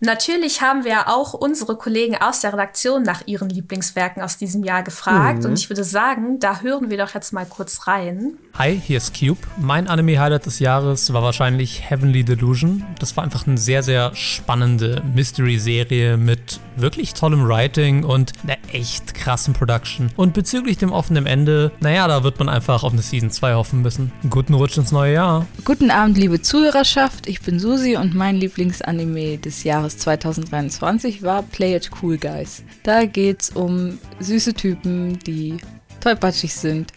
A: natürlich haben wir auch unsere Kollegen aus der Redaktion nach ihren Lieblingswerken aus diesem Jahr gefragt.
C: Mhm.
A: Und ich würde sagen, da hören wir doch jetzt mal kurz rein.
D: Hi, hier ist Cube. Mein Anime-Highlight des Jahres war wahrscheinlich Heavenly Delusion. Das war einfach eine sehr, sehr spannende Mystery-Serie mit wirklich tollem Writing und einer echt krassen Production. Und bezüglich dem offenen Ende, naja, da wird man einfach auf eine Season 2 hoffen müssen. Guten Rutsch ins neue Jahr.
E: Guten Abend, liebe Zuhörerschaft. Ich bin Susi und mein Lieblingsanime des Jahres 2023 war Play It Cool Guys. Da geht's um süße Typen, die tollpatschig sind.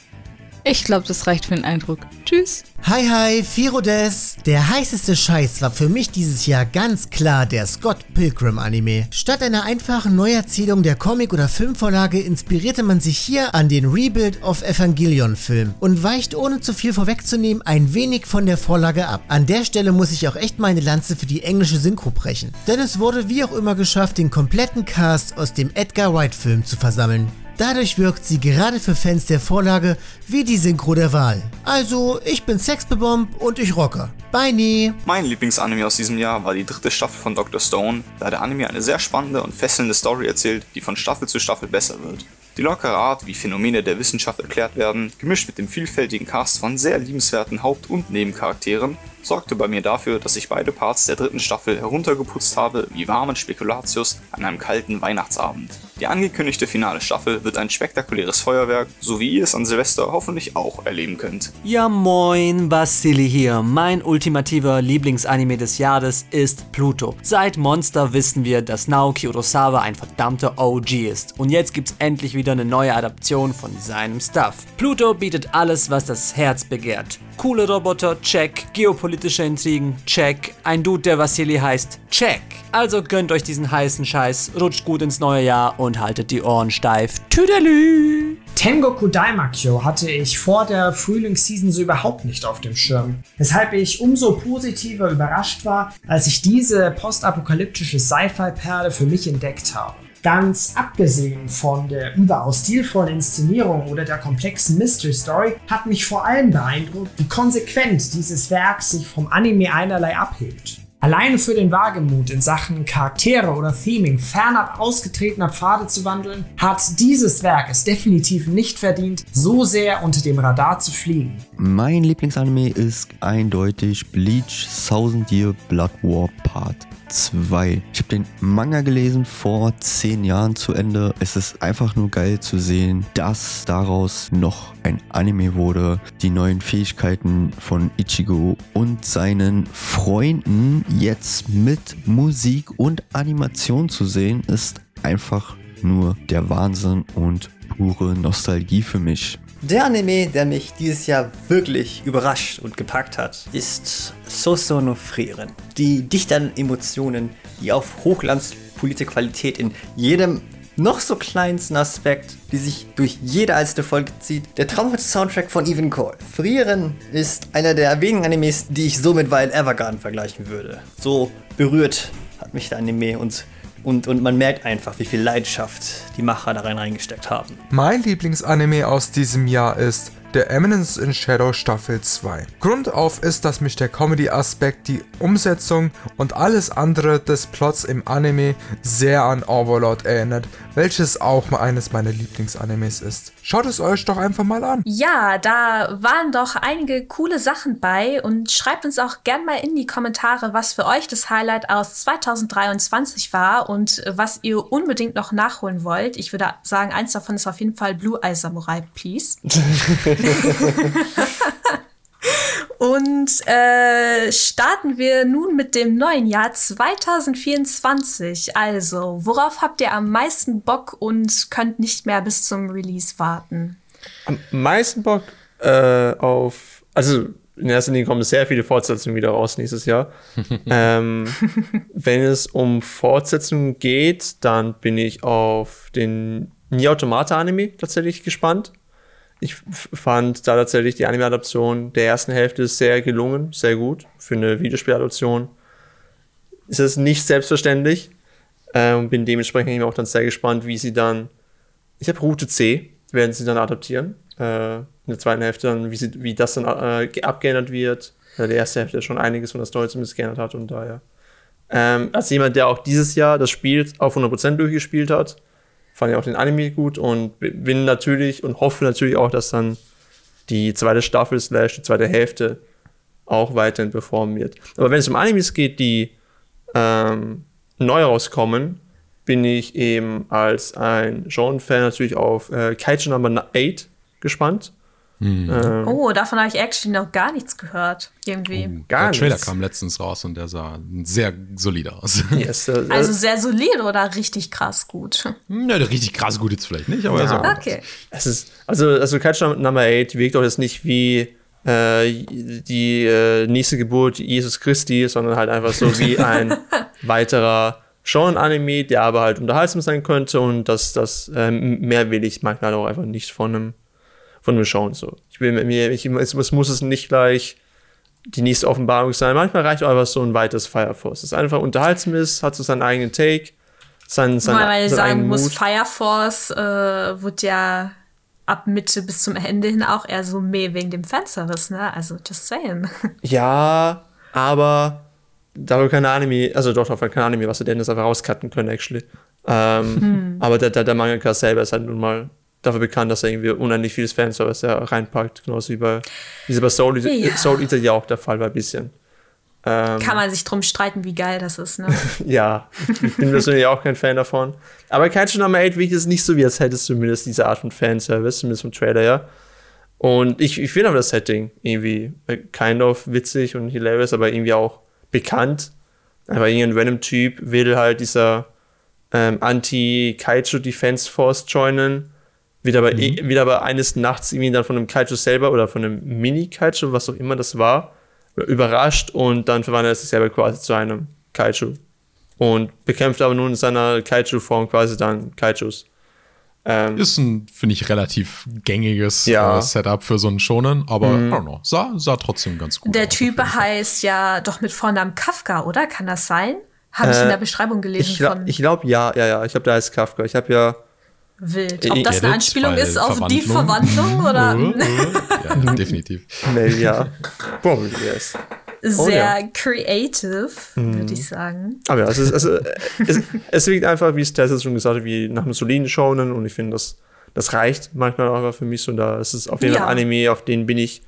E: Ich glaube, das reicht für den Eindruck. Tschüss.
F: Hi hi, Firodes! Der heißeste Scheiß war für mich dieses Jahr ganz klar der Scott Pilgrim Anime. Statt einer einfachen Neuerzählung der Comic- oder Filmvorlage inspirierte man sich hier an den Rebuild of Evangelion Film und weicht ohne zu viel vorwegzunehmen ein wenig von der Vorlage ab. An der Stelle muss ich auch echt meine Lanze für die englische Synchro brechen. Denn es wurde wie auch immer geschafft, den kompletten Cast aus dem Edgar Wright Film zu versammeln. Dadurch wirkt sie gerade für Fans der Vorlage wie die Synchro der Wahl. Also, ich bin Sexbebomb und ich rocke. Bye, nie.
G: Mein Lieblingsanime aus diesem Jahr war die dritte Staffel von Dr. Stone, da der Anime eine sehr spannende und fesselnde Story erzählt, die von Staffel zu Staffel besser wird. Die lockere Art, wie Phänomene der Wissenschaft erklärt werden, gemischt mit dem vielfältigen Cast von sehr liebenswerten Haupt- und Nebencharakteren, sorgte bei mir dafür, dass ich beide Parts der dritten Staffel heruntergeputzt habe wie warmen Spekulatius an einem kalten Weihnachtsabend. Die angekündigte finale Staffel wird ein spektakuläres Feuerwerk, so wie ihr es an Silvester hoffentlich auch erleben könnt.
H: Ja moin, Basili hier. Mein ultimativer Lieblingsanime des Jahres ist Pluto. Seit Monster wissen wir, dass Naoki Urasawa ein verdammter OG ist. Und jetzt gibt's endlich wieder eine neue Adaption von seinem Stuff. Pluto bietet alles, was das Herz begehrt. Coole Roboter, check. Geopolitische Intrigen, check. Ein Dude, der Vasili heißt, check. Also gönnt euch diesen heißen Scheiß, rutscht gut ins neue Jahr und haltet die Ohren steif. Tüdelü!
I: Tengoku Daimakyo hatte ich vor der Frühlingsseason so überhaupt nicht auf dem Schirm, weshalb ich umso positiver überrascht war, als ich diese postapokalyptische Sci-Fi-Perle für mich entdeckt habe. Ganz abgesehen von der überaus stilvollen Inszenierung oder der komplexen Mystery Story hat mich vor allem beeindruckt, wie konsequent dieses Werk sich vom Anime einerlei abhebt. Alleine für den Wagemut in Sachen Charaktere oder Theming fernab ausgetretener Pfade zu wandeln, hat dieses Werk es definitiv nicht verdient, so sehr unter dem Radar zu fliegen.
J: Mein Lieblingsanime ist eindeutig Bleach Thousand Year Blood War Part 2. Ich habe den Manga gelesen vor zehn Jahren zu Ende. Es ist einfach nur geil zu sehen, dass daraus noch ein Anime wurde. Die neuen Fähigkeiten von Ichigo und seinen Freunden jetzt mit Musik und Animation zu sehen, ist einfach nur der Wahnsinn und pure Nostalgie für mich.
K: Der Anime, der mich dieses Jahr wirklich überrascht und gepackt hat, ist Soso no Frieren. Die dichteren Emotionen, die auf hochglanzpolitische Qualität in jedem noch so kleinsten Aspekt, die sich durch jede einzelne Folge zieht. Der traumhafte Soundtrack von Even Cole. Frieren ist einer der wenigen Animes, die ich so mit Wild Evergarden vergleichen würde. So berührt hat mich der Anime und, und, und man merkt einfach, wie viel Leidenschaft die Macher da rein reingesteckt haben.
L: Mein Lieblingsanime aus diesem Jahr ist der Eminence in Shadow Staffel 2. Grund auf ist, dass mich der Comedy-Aspekt, die Umsetzung und alles andere des Plots im Anime sehr an Overlord erinnert, welches auch mal eines meiner Lieblingsanimes ist. Schaut es euch doch einfach mal an.
A: Ja, da waren doch einige coole Sachen bei und schreibt uns auch gern mal in die Kommentare, was für euch das Highlight aus 2023 war und was ihr unbedingt noch nachholen wollt. Ich würde sagen, eins davon ist auf jeden Fall Blue Eye Samurai, please. (laughs) (laughs) Und äh, starten wir nun mit dem neuen Jahr 2024. Also, worauf habt ihr am meisten Bock und könnt nicht mehr bis zum Release warten?
C: Am meisten Bock äh, auf, also in erster Linie kommen sehr viele Fortsetzungen wieder raus nächstes Jahr. (laughs) ähm, wenn es um Fortsetzungen geht, dann bin ich auf den Nier Automata Anime tatsächlich gespannt. Ich fand da tatsächlich die Anime-Adaption der ersten Hälfte sehr gelungen, sehr gut. Für eine Videospieladaption ist es nicht selbstverständlich. Ähm, bin dementsprechend auch dann sehr gespannt, wie sie dann. Ich habe Route C, werden sie dann adaptieren. Äh, in der zweiten Hälfte dann, wie, sie, wie das dann äh, abgeändert wird. Äh, der erste Hälfte schon einiges von der Story zumindest geändert hat und daher. Ähm, als jemand, der auch dieses Jahr das Spiel auf 100% durchgespielt hat, fand ich auch den Anime gut und bin natürlich und hoffe natürlich auch, dass dann die zweite Staffel slash die zweite Hälfte auch weiterhin performen wird. Aber wenn es um Animes geht, die ähm, neu rauskommen, bin ich eben als ein Genre-Fan natürlich auf äh, Kaiju Number 8 gespannt.
A: Hm. Ähm, oh, davon habe ich actually noch gar nichts gehört. Irgendwie. Oh,
B: gar der Trailer nichts. kam letztens raus und der sah sehr solide aus. (laughs)
A: Yes, uh, also sehr solide oder richtig krass gut?
B: Hm, ja, richtig krass gut jetzt vielleicht nicht, aber ja.
A: er okay.
C: Es ist, also, also Catcher Number 8 wirkt doch jetzt nicht wie äh, die äh, nächste Geburt Jesus Christi, sondern halt einfach so wie (laughs) ein weiterer Genre-Anime, der aber halt unterhaltsam sein könnte und das, das ähm, mehr will ich manchmal auch einfach nicht von einem von mir schauen. So. Ich will mir, ich, es, muss es nicht gleich die nächste Offenbarung sein. Manchmal reicht auch einfach so ein weites Fire Force. Es einfach unterhaltsam ist, hat so seinen eigenen Take, seinen,
A: Mal, weil ich sagen muss, Fire Force äh, wird ja ab Mitte bis zum Ende hin auch eher so mehr wegen dem Fanservice, ne? Also just saying. (laughs)
C: Ja, aber da wir keine Anime, also doch, doch kein Anime, was sie denn das einfach rauscutten können, actually. Ähm, hm. Aber der, der, der Mangaka selber ist halt nun mal dafür bekannt, dass er irgendwie unendlich vieles Fanservice reinpackt, genauso wie bei, wie bei Soul, ja. Soul Eater ja auch der Fall war ein bisschen.
A: Ähm, Kann man sich drum streiten, wie geil das ist, ne? (laughs)
C: ja, ich bin persönlich auch kein Fan davon. Aber Kaiju Number 8 wirkt es nicht so, wie als hättest du zumindest diese Art von Fanservice, zumindest vom Trailer, ja. Und ich, ich finde aber das Setting irgendwie kind of witzig und hilarious, aber irgendwie auch bekannt. Aber irgendein random Typ will halt dieser ähm, Anti-Kaiju Defense Force joinen wird aber, mhm. wird aber eines Nachts irgendwie dann von einem Kaiju selber oder von einem Mini-Kaiju, was auch immer das war, überrascht und dann verwandelt er sich selber quasi zu einem Kaiju. Und bekämpft aber nun in seiner Kaiju-Form quasi dann Kaijus.
B: Ähm, ist ein, finde ich, relativ gängiges ja. äh, Setup für so einen Shonen, aber mm. I don't know, sah, sah trotzdem ganz gut
A: Der aus. Der Typ heißt ja doch mit Vornamen Kafka, oder? Kann das sein? Habe ich in der Beschreibung gelesen.
C: Ich glaube, glaub, ja, ja, ja. Ich glaube, da heißt Kafka. Ich habe ja
A: Wild. Ob das eine Anspielung ist auf die Verwandlung oder? (laughs)
B: ja, (laughs) definitiv.
C: Nee, ja. Probably yes.
A: Sehr oh, ja. creative, mhm. würde ich sagen.
C: Aber ja, es, ist, also, es, es wirkt einfach, wie es Tessa schon gesagt hat, wie nach einem soliden Shonen und ich finde, das, das reicht manchmal auch für mich so. Da es ist auf jeden Fall ja. Anime, auf den bin ich,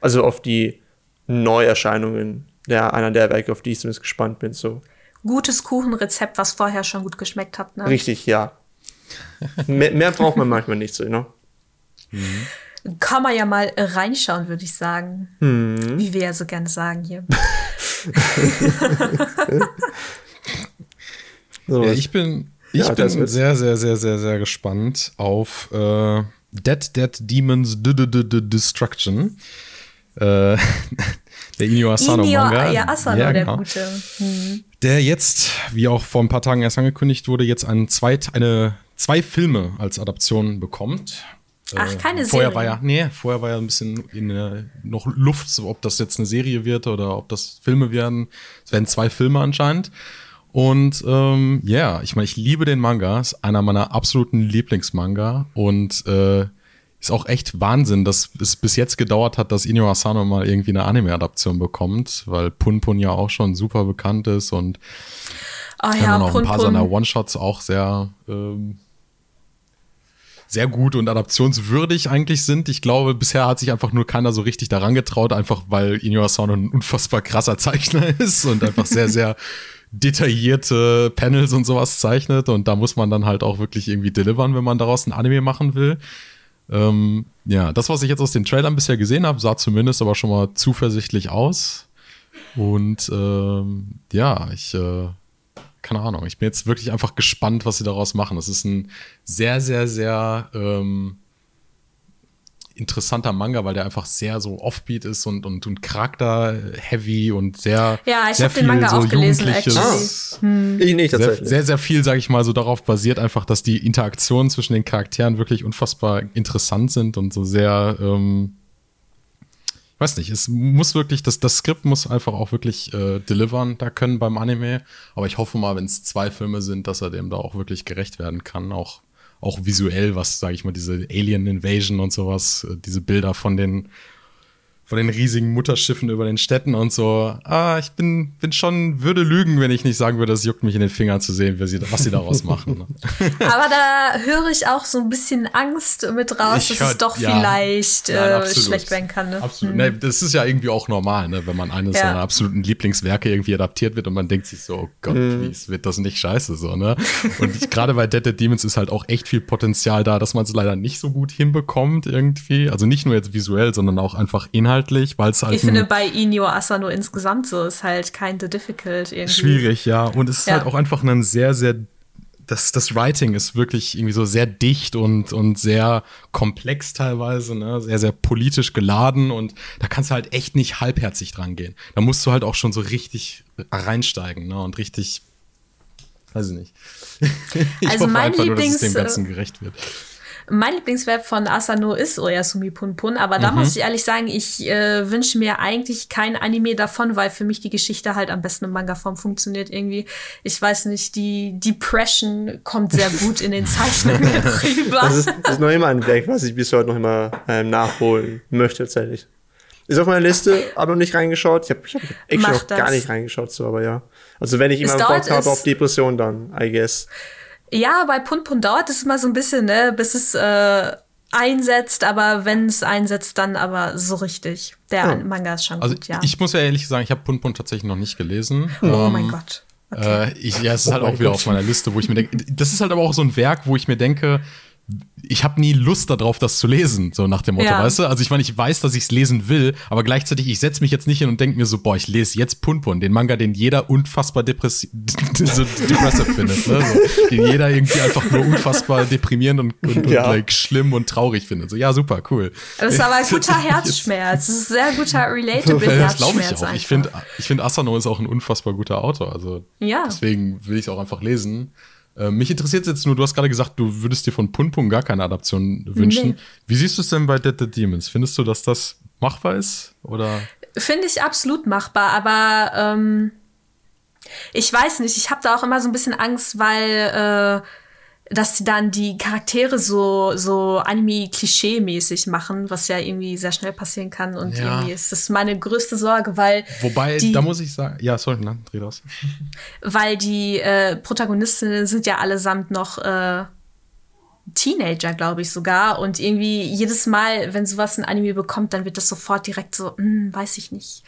C: also auf die Neuerscheinungen der, einer der Werke, auf die ich zumindest gespannt bin. So.
A: Gutes Kuchenrezept, was vorher schon gut geschmeckt hat. Ne?
C: Richtig, ja mehr, mehr, braucht man manchmal nicht so, ne?
A: Mhm. Kann man ja mal reinschauen, würde ich sagen. Mhm. Wie wir ja so gerne sagen hier. (laughs)
B: so. ja, ich bin, ich ja, bin sehr, sehr, sehr, sehr, sehr gespannt auf äh, Dead Dead Demons D -D -D Destruction. Äh, (laughs) der Inyo Asano Inyo, Manga.
A: Ja, Asano, ja, genau. der gute.
B: Hm. Der jetzt, wie auch vor ein paar Tagen erst angekündigt wurde, jetzt ein zweit, eine zwei Filme als Adaption bekommt.
A: Ach, keine
B: vorher
A: Serie.
B: War ja, nee, vorher war ja ein bisschen in der, noch Luft, so ob das jetzt eine Serie wird oder ob das Filme werden. Es werden zwei Filme anscheinend. Und ähm, ja, yeah, ich meine, ich liebe den Manga, ist einer meiner absoluten Lieblingsmanga und äh, ist auch echt Wahnsinn, dass es bis jetzt gedauert hat, dass Inyo Asano mal irgendwie eine Anime-Adaption bekommt, weil Pun Pun ja auch schon super bekannt ist und
A: Oh ja,
B: auch ein paar seiner One-Shots auch sehr, ähm, sehr gut und adaptionswürdig eigentlich sind. Ich glaube, bisher hat sich einfach nur keiner so richtig daran getraut, einfach weil Inyo Asano ein unfassbar krasser Zeichner (laughs) ist und einfach sehr, sehr detaillierte Panels und sowas zeichnet. Und da muss man dann halt auch wirklich irgendwie delivern, wenn man daraus ein Anime machen will. Ähm, ja, das, was ich jetzt aus den Trailern bisher gesehen habe, sah zumindest aber schon mal zuversichtlich aus. Und ähm, ja, ich, äh, keine Ahnung, ich bin jetzt wirklich einfach gespannt, was sie daraus machen. Das ist ein sehr, sehr, sehr ähm, interessanter Manga, weil der einfach sehr so offbeat ist und, und, und charakter-heavy und sehr,
A: Ja, ich
B: sehr
A: hab den Manga auch gelesen,
B: Jugendliches-
A: actually. Hm.
C: Ich nicht
B: sehr,
C: tatsächlich.
B: sehr, sehr viel, sage ich mal, so darauf basiert einfach, dass die Interaktionen zwischen den Charakteren wirklich unfassbar interessant sind und so sehr, ähm, weiß nicht, es muss wirklich, das, das Skript muss einfach auch wirklich äh, delivern da können beim Anime. Aber ich hoffe mal, wenn es zwei Filme sind, dass er dem da auch wirklich gerecht werden kann. Auch, auch visuell, was, sage ich mal, diese Alien Invasion und sowas, äh, diese Bilder von den von den riesigen Mutterschiffen über den Städten und so. Ah, ich bin, bin schon, würde lügen, wenn ich nicht sagen würde, es juckt mich in den Fingern zu sehen, wie sie, was sie daraus machen. Ne? (laughs)
A: Aber da höre ich auch so ein bisschen Angst mit raus,
B: Ich
A: dass
B: hör-
A: es doch
B: ja.
A: vielleicht
B: Nein,
A: äh, schlecht werden kann. Ne?
B: Absolut.
A: Hm.
B: Ne, das ist ja irgendwie auch normal, ne, wenn man eines
A: Ja.
B: seiner absoluten Lieblingswerke irgendwie adaptiert wird und man denkt sich so, oh Gott,
C: Mhm.
B: please, wird das nicht scheiße so, ne? Und gerade bei Dead Dead Demons ist halt auch echt viel Potenzial da, dass man es leider nicht so gut hinbekommt irgendwie. Also nicht nur jetzt visuell, sondern auch einfach inhaltlich, weil es halt
A: Ich finde, bei Inyo Asano insgesamt so ist halt kinda difficult irgendwie.
B: Schwierig, ja. Und es ist
A: Ja.
B: halt auch einfach ein sehr, sehr. Das, das Writing ist wirklich irgendwie so sehr dicht und, und sehr komplex teilweise, ne? sehr, sehr politisch geladen und da kannst du halt echt nicht halbherzig dran gehen. Da musst du halt auch schon so richtig reinsteigen ne? und richtig, weiß ich nicht. (laughs) ich
A: Also mein
B: nur, dass es dem
A: Lieblings-
B: Ganzen gerecht wird.
A: Mein Lieblingswerk von Asano ist Oyasumi Pun Pun, aber da
B: Mhm.
A: muss ich ehrlich sagen, ich äh, wünsche mir eigentlich kein Anime davon, weil für mich die Geschichte halt am besten in Manga-Form funktioniert irgendwie. Ich weiß nicht, die Depression kommt sehr (laughs) gut in den Zeichnungen (laughs) rüber.
C: Das ist, das ist noch immer ein Werk, was ich bis heute noch immer ähm, nachholen möchte, tatsächlich. Ist auf meiner Liste, aber noch nicht reingeschaut. Ich habe ich hab echt noch gar nicht reingeschaut, so, aber ja. Also wenn ich immer Bock habe auf Depression, dann, I guess.
A: Ja, bei Pun Pun dauert es immer so ein bisschen, ne, bis es äh, einsetzt, aber wenn es einsetzt, dann aber so richtig. Der
B: Ja.
A: Manga ist schon
B: Also
A: gut, ja.
B: ich muss ja ehrlich sagen, ich habe Pun Pun tatsächlich noch nicht gelesen.
A: Oh
B: Ähm,
A: mein Gott.
B: Äh, ich, ja, es ist
C: Oh
B: halt (laughs) auch wieder
C: Gott.
B: auf meiner Liste, wo ich mir denke, das ist halt aber auch so ein Werk, wo ich mir denke, ich habe nie Lust darauf, das zu lesen, so nach dem Motto,
A: Ja.
B: weißt du? Also ich meine, ich weiß, dass ich es lesen will, aber gleichzeitig, ich setze mich jetzt nicht hin und denke mir so, boah, ich lese jetzt Punpun, den Manga, den jeder unfassbar depressi (laughs) so depressive findet, ne? so, den jeder irgendwie einfach nur unfassbar deprimierend und, und, und
C: Ja.
B: like, schlimm und traurig findet. So, ja, super, cool.
A: Das ist aber ein (laughs) guter Herzschmerz. Das ist ein sehr guter (laughs) relatable
B: ja, das glaube
A: Herzschmerz.
B: ich auch. Ich
A: einfach.
B: finde, ich finde Asano ist auch ein unfassbar guter Autor. Also
A: Ja.
B: deswegen will ich es auch einfach lesen. Äh, mich interessiert jetzt nur, du hast gerade gesagt, du würdest dir von Pun Pun gar keine Adaption wünschen.
A: Nee.
B: Wie siehst du es denn bei Dead the Demons? Findest du, dass das machbar ist? Oder?
A: Finde ich absolut machbar, aber ähm, ich weiß nicht, ich habe da auch immer so ein bisschen Angst, weil äh, dass sie dann die Charaktere so, so Anime-Klischee-mäßig machen, was ja irgendwie sehr schnell passieren kann. Und
B: Ja.
A: irgendwie ist das meine größte Sorge, weil
B: Wobei,
A: die,
B: da muss ich sagen, ja, sorry, nein, dreh das. (laughs)
A: weil die äh, Protagonistinnen sind ja allesamt noch äh, Teenager, glaube ich sogar. Und irgendwie jedes Mal, wenn sowas ein Anime bekommt, dann wird das sofort direkt so, hm, weiß ich nicht.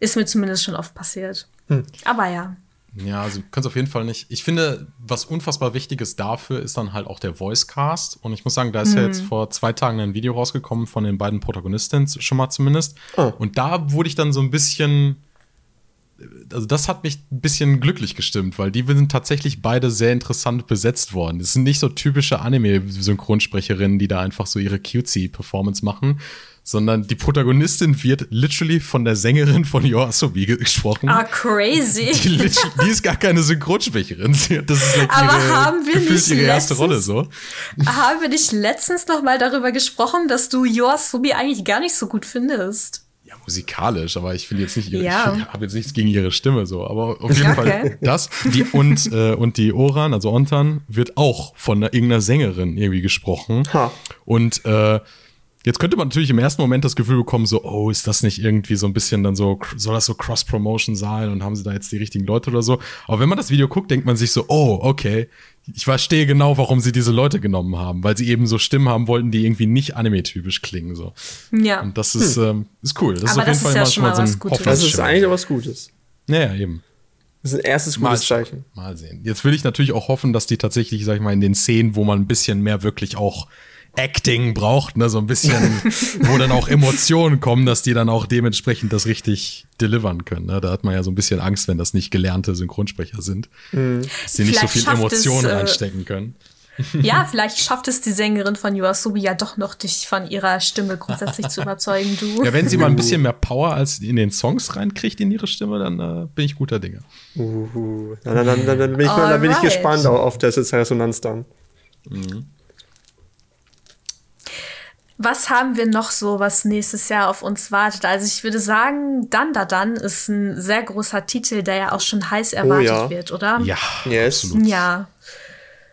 A: Ist mir zumindest schon oft passiert.
C: Hm.
A: Aber ja.
B: Ja, also kannst auf jeden Fall nicht. Ich finde, was unfassbar wichtig ist dafür, ist dann halt auch der Voicecast. Und ich muss sagen, da ist ja
A: Mhm.
B: jetzt vor zwei Tagen ein Video rausgekommen von den beiden Protagonistinnen, schon mal zumindest.
C: Oh.
B: Und da wurde ich dann so ein bisschen. Also, das hat mich ein bisschen glücklich gestimmt, weil die sind tatsächlich beide sehr interessant besetzt worden. Das sind nicht so typische Anime-Synchronsprecherinnen, die da einfach so ihre cutesy-Performance machen, sondern die Protagonistin wird literally von der Sängerin von Yoasobi gesprochen.
A: Ah, crazy.
B: Die, die ist gar keine Synchronsprecherin. Das ist like
A: Aber
B: ihre,
A: haben wir nicht
B: ihre erste
A: letztens-
B: Rolle so.
A: Haben wir nicht letztens noch mal darüber gesprochen, dass du Yoasobi eigentlich gar nicht so gut findest?
B: Ja, musikalisch, aber ich finde jetzt nicht ihre,
A: Ja.
B: ich habe jetzt nichts gegen ihre Stimme so, aber auf jeden
A: Okay.
B: Fall das. Die, und, äh, und die Oran, also Ontan, wird auch von einer, irgendeiner Sängerin irgendwie gesprochen.
C: Ha.
B: Und äh, jetzt könnte man natürlich im ersten Moment das Gefühl bekommen, so, oh, ist das nicht irgendwie so ein bisschen dann so, soll das so Cross-Promotion sein und haben sie da jetzt die richtigen Leute oder so? Aber wenn man das Video guckt, denkt man sich so, oh, okay, ich verstehe genau, warum sie diese Leute genommen haben, weil sie eben so Stimmen haben wollten, die irgendwie nicht anime-typisch klingen. So.
A: Ja.
B: Und das ist, ähm, ist cool. Das
A: Aber
B: ist auf jeden
A: das
B: Fall
A: ist ja schon mal
B: so ein
A: Gutes.
C: Das ist eigentlich auch was Gutes.
B: Ja, ja, eben.
C: Das ist ein erstes
B: Mal
C: gutes Zeichen.
B: Mal sehen. Jetzt will ich natürlich auch hoffen, dass die tatsächlich, sag ich mal, in den Szenen, wo man ein bisschen mehr wirklich auch Acting braucht, ne, so ein bisschen, wo dann auch Emotionen kommen, dass die dann auch dementsprechend das richtig delivern können. Ne? Da hat man ja so ein bisschen Angst, wenn das nicht gelernte Synchronsprecher sind, dass die nicht so viel
A: es,
B: Emotionen
A: äh,
B: reinstecken können.
A: Ja, vielleicht schafft es die Sängerin von Yoasobi ja doch noch, dich von ihrer Stimme grundsätzlich zu überzeugen, du.
B: Ja, wenn sie mal ein bisschen mehr Power als in den Songs reinkriegt in ihre Stimme, dann äh, bin ich guter Dinge.
C: Uhu. Dann, dann, dann, dann, bin ich, mal- dann bin ich gespannt auf, auf das jetzt Resonanz dann.
A: Was haben wir noch so, was nächstes Jahr auf uns wartet? Also ich würde sagen, Dan Da Dan ist ein sehr großer Titel, der ja auch schon heiß erwartet
C: ja.
A: wird, oder?
B: Ja,
C: Yes.
B: absolut.
A: Ja.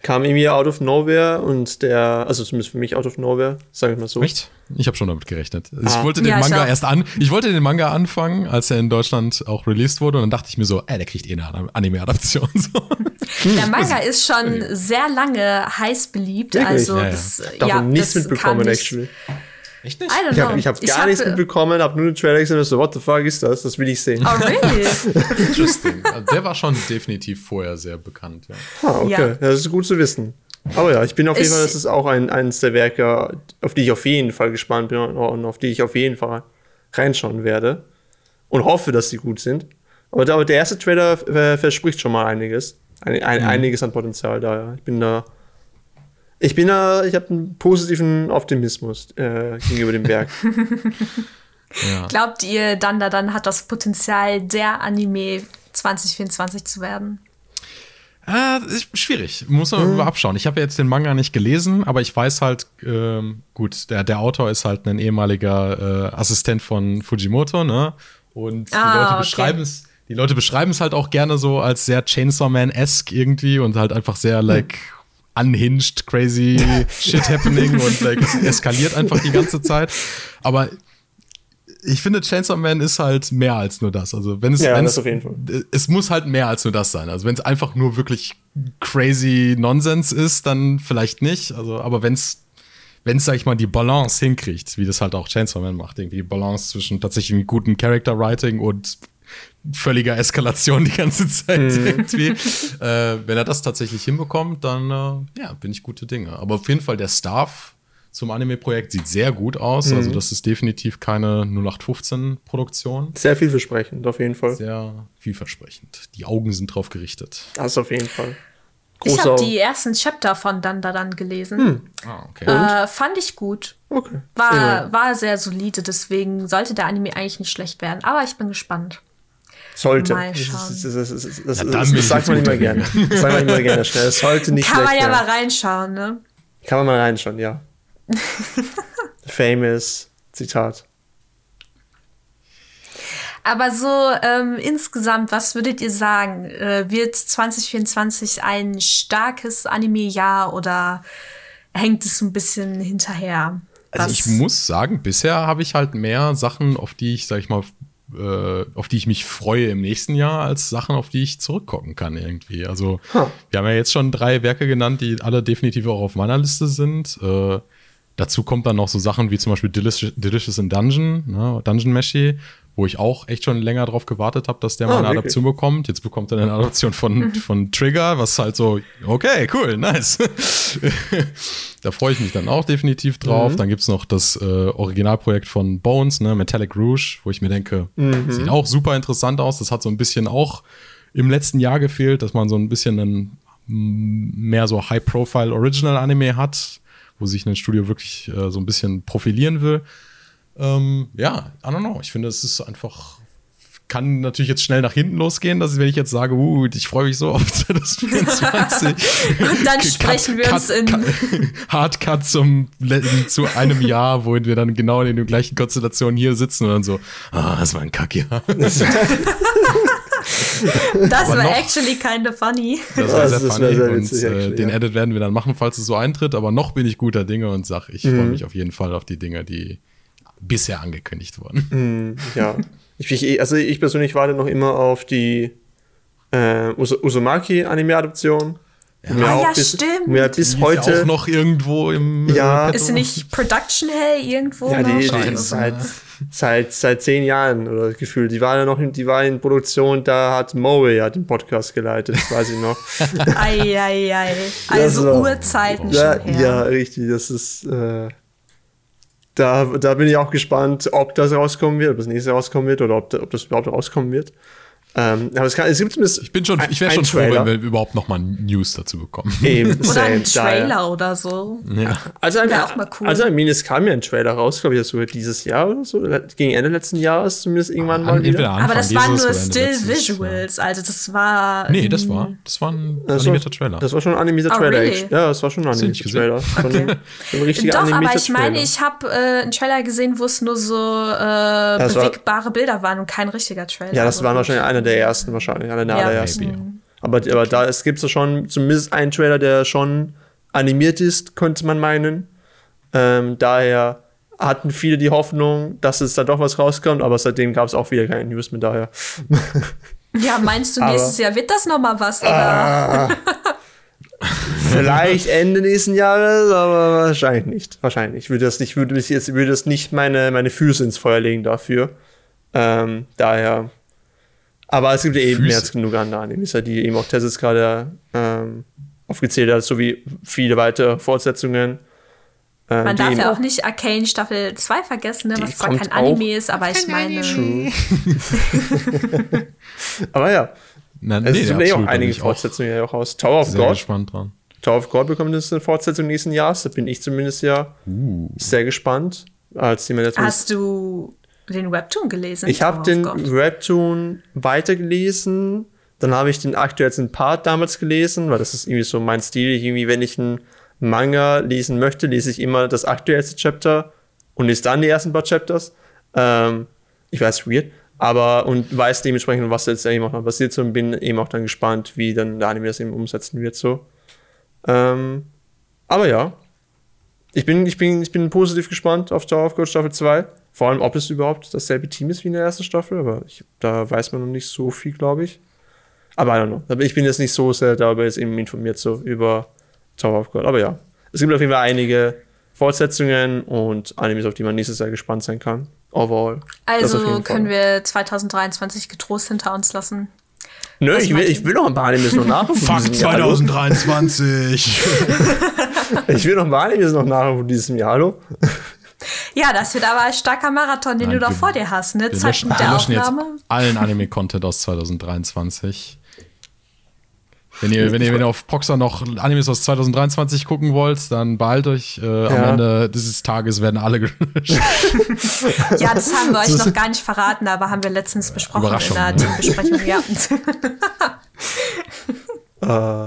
C: Kam irgendwie out of nowhere und der, also zumindest für mich out of nowhere, sage ich mal so.
B: Echt? Ich habe schon damit gerechnet. Ich
C: Ah.
B: wollte den
A: Ja, ich
B: Manga erst an. Ich wollte den Manga anfangen, als er in Deutschland auch released wurde. Und dann dachte ich mir so, ey, der kriegt eh eine Anime-Adaption. (laughs) So.
A: Der Manga ist schon sehr lange heiß beliebt.
C: Wirklich?
A: Also
B: Ja, ja.
A: das,
C: Davon
A: ja,
C: nichts mitbekommen,
A: nicht-
C: actually.
B: Echt nicht?
A: I don't
C: Ich
A: know.
C: habe ich hab gar nichts
A: hab-
C: mitbekommen, habe nur den Trailer gesehen und so, what the fuck ist das? Das will ich sehen.
A: Oh, really? (laughs)
B: Interesting. Also der war schon definitiv vorher sehr bekannt, ja.
C: Ah, okay.
A: Ja.
C: Das ist gut zu wissen. Aber ja, ich bin auf jeden
A: Ich-
C: Fall, das ist auch ein, eines der Werke, auf die ich auf jeden Fall gespannt bin und auf die ich auf jeden Fall reinschauen werde. Und hoffe, dass sie gut sind. Aber der, aber der erste Trailer verspricht schon mal einiges. Ein, ein,
B: Mhm.
C: Einiges an Potenzial da. ja. Ich bin da. Ich bin da, ich habe einen positiven Optimismus äh, gegenüber dem Werk. (laughs)
B: ja.
A: Glaubt ihr, Dan Da Dan hat das Potenzial, der Anime 2024 zu werden?
B: Äh, ist schwierig. Muss man mal abschauen. Ich habe jetzt den Manga nicht gelesen, aber ich weiß halt, ähm, gut, der, der Autor ist halt ein ehemaliger äh, Assistent von Fujimoto, ne? Und die
A: Ah,
B: Leute
A: okay.
B: beschreiben es. Die Leute beschreiben es halt auch gerne so als sehr Chainsaw Man-esque irgendwie und halt einfach sehr, like, unhinged, crazy (laughs) shit happening und like, es eskaliert einfach die ganze Zeit. Aber ich finde, Chainsaw Man ist halt mehr als nur das. Also, wenn es,
C: Ja,
B: wenn es, es muss halt mehr als nur das sein. Also, wenn es einfach nur wirklich crazy Nonsens ist, dann vielleicht nicht. Also, aber wenn es, wenn es, sag ich mal, die Balance hinkriegt, wie das halt auch Chainsaw Man macht, irgendwie die Balance zwischen tatsächlich einem guten Character Writing und völliger Eskalation die ganze Zeit irgendwie. Äh, wenn er das tatsächlich hinbekommt, dann äh, ja, bin ich gute Dinge. Aber auf jeden Fall der Staff zum Anime-Projekt sieht sehr gut aus. Also das ist definitiv keine 0815-Produktion.
C: Sehr vielversprechend, auf jeden Fall.
B: Sehr vielversprechend. Die Augen sind drauf gerichtet.
C: Das auf jeden Fall.
A: Ich habe die ersten Chapter von Dan Da Dan gelesen.
B: Ah, okay.
A: Äh, fand ich gut.
C: Okay.
A: War, war sehr solide, deswegen sollte der Anime eigentlich nicht schlecht werden. Aber ich bin gespannt.
C: Sollte.
A: Mal
C: Das,
A: schauen.
C: sagt man immer gerne. Das sagt man immer gerne schnell. Es sollte nicht
A: Kann man ja mal reinschauen, ne?
C: Kann man mal reinschauen, ja. (laughs) Famous Zitat.
A: Aber so ähm, insgesamt, was würdet ihr sagen? Äh, wird 2024 ein starkes Anime-Jahr oder hängt es ein bisschen hinterher?
B: Also ich muss sagen, bisher habe ich halt mehr Sachen, auf die ich, sag ich mal, äh, auf die ich mich freue im nächsten Jahr, als Sachen, auf die ich zurückgucken kann irgendwie. Also
C: Huh.
B: wir haben ja jetzt schon drei Werke genannt, die alle definitiv auch auf meiner Liste sind. Äh, dazu kommt dann noch so Sachen wie zum Beispiel Delicious, Delicious in Dungeon, ne, Dungeon Meshi, wo ich auch echt schon länger drauf gewartet habe, dass der
C: Ah,
B: mal eine
C: wirklich?
B: Adaption bekommt. Jetzt bekommt er eine Adaption von, von Trigger, was halt so, okay, cool, nice. (laughs) da freue ich mich dann auch definitiv drauf. Dann gibt es noch das äh, Originalprojekt von Bones, ne, Metallic Rouge, wo ich mir denke, sieht auch super interessant aus. Das hat so ein bisschen auch im letzten Jahr gefehlt, dass man so ein bisschen einen m, mehr so High-Profile Original Anime hat, wo sich ein Studio wirklich äh, so ein bisschen profilieren will. Ähm, ja, I don't know. Ich finde, es ist einfach kann natürlich jetzt schnell nach hinten losgehen, dass wenn ich jetzt sage, uh, ich freue mich so auf (laughs) 2024.
A: Und dann sprechen wir uns in
B: Hardcut zum zu einem Jahr, wo wir dann genau in den gleichen Konstellationen hier sitzen und dann so, ah, das war ein Kackjahr. (laughs)
A: Das war actually kind of funny.
B: Das war sehr funny sehr witzig, und äh, den ja. Edit werden wir dann machen, falls es so eintritt. Aber noch bin ich guter Dinge und sage, ich mhm. freue mich auf jeden Fall auf die Dinge, die bisher angekündigt wurden.
C: Mhm, (laughs) ja. Ich, also ich persönlich warte noch immer auf die äh, Us Uzumaki-Anime-Adoption.
A: Ja, mir ah, ja bis, stimmt.
C: Mir bis die heute
B: ist auch noch irgendwo im.
C: Ja.
A: Ist sie nicht Production Hell irgendwo?
C: Ja, die, die ist seit, seit, seit zehn Jahren oder gefühlt. Die war ja noch in, die war in Produktion, da hat Moe ja den Podcast geleitet, das weiß ich noch.
A: Eieiei. ei, ei. Also Urzeiten
C: ja,
A: schon her.
C: Ja, richtig. Das ist. Äh, da, da bin ich auch gespannt, ob das rauskommen wird, ob das nächste rauskommen wird oder ob, ob das überhaupt rauskommen wird. Ähm, aber es, kann, es gibt zumindest.
B: Ich bin schon, ich wäre schon froh, wenn wir überhaupt noch mal News dazu bekommen.
C: Eben,
A: oder ein Trailer daher. oder so.
C: Ja. Also, ein, auch mal cool. also es kam ja ein Trailer raus, glaube ich, sogar dieses Jahr oder so, gegen Ende letzten Jahres zumindest irgendwann ah, mal wieder.
A: Aber das waren nur Still Visuals, also das war.
B: Nee, das war, das war ein das animierter Trailer.
C: Das war schon ein animierter oh, Trailer. Really? Ja, das war schon ein animierter Trailer. Okay.
A: ein richtiger Doch, aber ich meine, ich habe äh, einen Trailer gesehen, wo es nur so äh, bewegbare Bilder waren und kein richtiger Trailer.
C: Ja, das war wahrscheinlich einer der ersten wahrscheinlich einer der ja, allerersten. Aber, aber da es gibt es schon zumindest einen Trailer, der schon animiert ist, könnte man meinen. Ähm, daher hatten viele die Hoffnung, dass es da doch was rauskommt, aber seitdem gab es auch wieder keine News mehr daher. (laughs)
A: Ja, meinst du, nächstes aber, Jahr wird das nochmal was? Oder? Ah, (laughs)
C: vielleicht Ende nächsten Jahres, aber wahrscheinlich nicht. Wahrscheinlich. Ich würde das nicht, würde jetzt, würde das nicht meine, meine Füße ins Feuer legen dafür. Ähm, daher aber es gibt ja eben mehr als genug andere Animes, die eben auch Tessis gerade ähm, aufgezählt hat, sowie viele weitere Fortsetzungen.
A: Ähm, Man darf ja auch nicht Arcane Staffel 2 vergessen, ne, was zwar kein Anime ist, aber ich meine. (laughs)
C: aber ja. Na, nee, es sind ja auch einige Fortsetzungen ja auch aus. Tower of
B: sehr
C: God.
B: gespannt dran.
C: Tower of God bekommt jetzt eine Fortsetzung nächsten Jahres. Da bin ich zumindest ja uh. sehr gespannt. Als jemand,
A: Hast du den Webtoon gelesen?
C: Ich habe den Gott. Webtoon weitergelesen. Dann habe ich den aktuellsten Part damals gelesen, weil das ist irgendwie so mein Stil. Irgendwie, wenn ich einen Manga lesen möchte, lese ich immer das aktuellste Chapter und lese dann die ersten paar Chapters. Ähm, ich weiß, weird. Aber und weiß dementsprechend, was jetzt eben auch noch passiert so und bin eben auch dann gespannt, wie dann der Anime das eben umsetzen wird. So. Ähm, aber ja. Ich bin, ich, bin, ich bin positiv gespannt auf Tower of God Staffel 2. Vor allem, ob es überhaupt dasselbe Team ist wie in der ersten Staffel, aber ich, da weiß man noch nicht so viel, glaube ich. Aber I don't know. Ich bin jetzt nicht so sehr darüber jetzt eben informiert, so über Tower of God. Aber ja, es gibt auf jeden Fall einige Fortsetzungen und Animes, auf die man nächstes Jahr gespannt sein kann. Overall.
A: Also können wir 2023 getrost hinter uns lassen.
C: Nö, ich will, (laughs) ich will noch ein paar Animes noch nachholen.
B: Fuck 2023.
C: ich will noch ein paar Animes noch nachholen von diesem Jahr, hallo?
A: Ja, das wird aber ein starker Marathon, den Nein, du da vor dir hast, ne? Zeitpunkt der Aufnahme.
B: Jetzt allen Anime-Content aus 2023. Wenn ihr, wenn ihr, wenn ihr auf Proxer noch Animes aus 2023 gucken wollt, dann behaltet euch. Äh, ja. Am Ende dieses Tages werden alle gelöscht. (laughs)
A: ja, das haben wir euch noch gar nicht verraten, aber haben wir letztens besprochen in der Teambesprechung. Ja.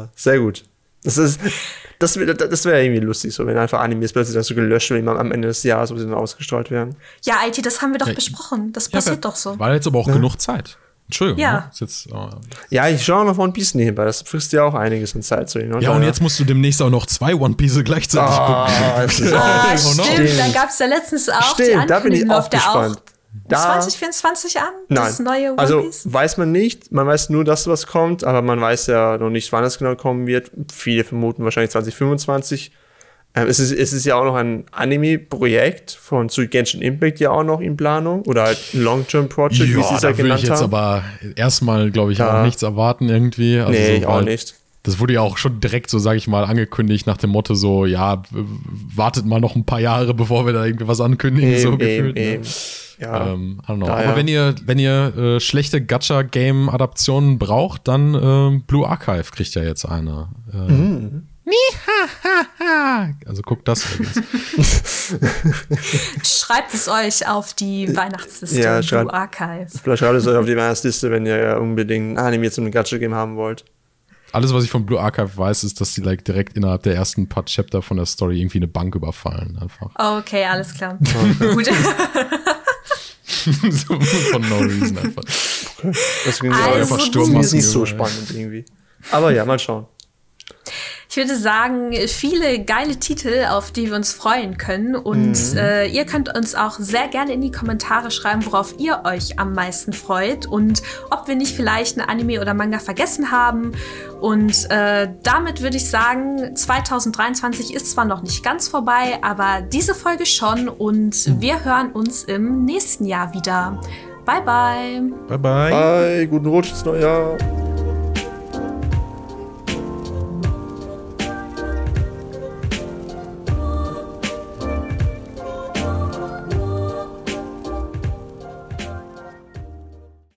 C: uh, (laughs) sehr gut. Das ist, das, das wäre irgendwie lustig, so wenn einfach Animes plötzlich dann so gelöscht werden am Ende des Jahres, wo sie dann ausgestrahlt werden.
A: Ja, IT, das haben wir doch ja, besprochen. Das passiert ja, doch so.
B: War jetzt aber auch ja. genug Zeit. Entschuldigung.
A: Ja.
B: Ne? Jetzt, oh.
C: Ja, ich schaue noch One Piece nebenbei. Das frisst ja auch einiges an Zeit. So,
B: ja, und jetzt musst du demnächst auch noch zwei One Piece gleichzeitig oh,
A: gucken. Ah, stimmt. Dann gab es ja letztens auch
C: stimmt, die da bin ich auch gespannt. Auch
A: da, 2024 an?
C: Nein. Das neue One also weiß man nicht. Man weiß nur, dass was kommt, aber man weiß ja noch nicht, wann es genau kommen wird. Viele vermuten wahrscheinlich 2025. Ähm, es, ist, es ist ja auch noch ein Anime-Projekt von zu Genshin Impact ja auch noch in Planung oder halt ein Long-Term-Project,
B: wie sie es ja genannt haben. ich jetzt aber erstmal, glaube ich, ja. auch nichts erwarten irgendwie.
C: Also nee, so, ich auch nicht.
B: Das wurde ja auch schon direkt so, sage ich mal, angekündigt nach dem Motto so, ja, wartet mal noch ein paar Jahre, bevor wir da irgendwie was ankündigen, eben, so gefühlt. Ne? Eben, ne? Ja, ähm, Aber wenn ihr, wenn ihr äh, schlechte Gacha-Game-Adaptionen braucht, dann äh, Blue Archive kriegt ja jetzt eine. Äh, mhm. Also guckt das. (laughs)
A: Schreibt es euch auf die Weihnachtsliste
C: Ja,
A: Blue Archive.
C: Vielleicht schreibt es euch auf die Weihnachtsliste, wenn ihr unbedingt ein Anime zum Gacha-Game haben wollt.
B: Alles, was ich von Blue Archive weiß, ist, dass die like direkt innerhalb der ersten paar Chapter von der Story irgendwie eine Bank überfallen. Einfach.
A: Okay, alles klar. (laughs) (laughs) Gut.
B: so, von no reason einfach.
C: Deswegen
A: Also
C: einfach. Sturm ist nicht so spannend irgendwie. Aber ja, mal schauen.
A: Ich würde sagen, viele geile Titel, auf die wir uns freuen können. Und
C: Mhm.
A: äh, ihr könnt uns auch sehr gerne in die Kommentare schreiben, worauf ihr euch am meisten freut und ob wir nicht vielleicht ein Anime oder Manga vergessen haben. Und äh, damit würde ich sagen, 2023 ist zwar noch nicht ganz vorbei, aber diese Folge schon. Und wir hören uns im nächsten Jahr wieder. Bye, bye.
B: Bye, bye.
C: Bye, guten Rutsch ins neue Jahr.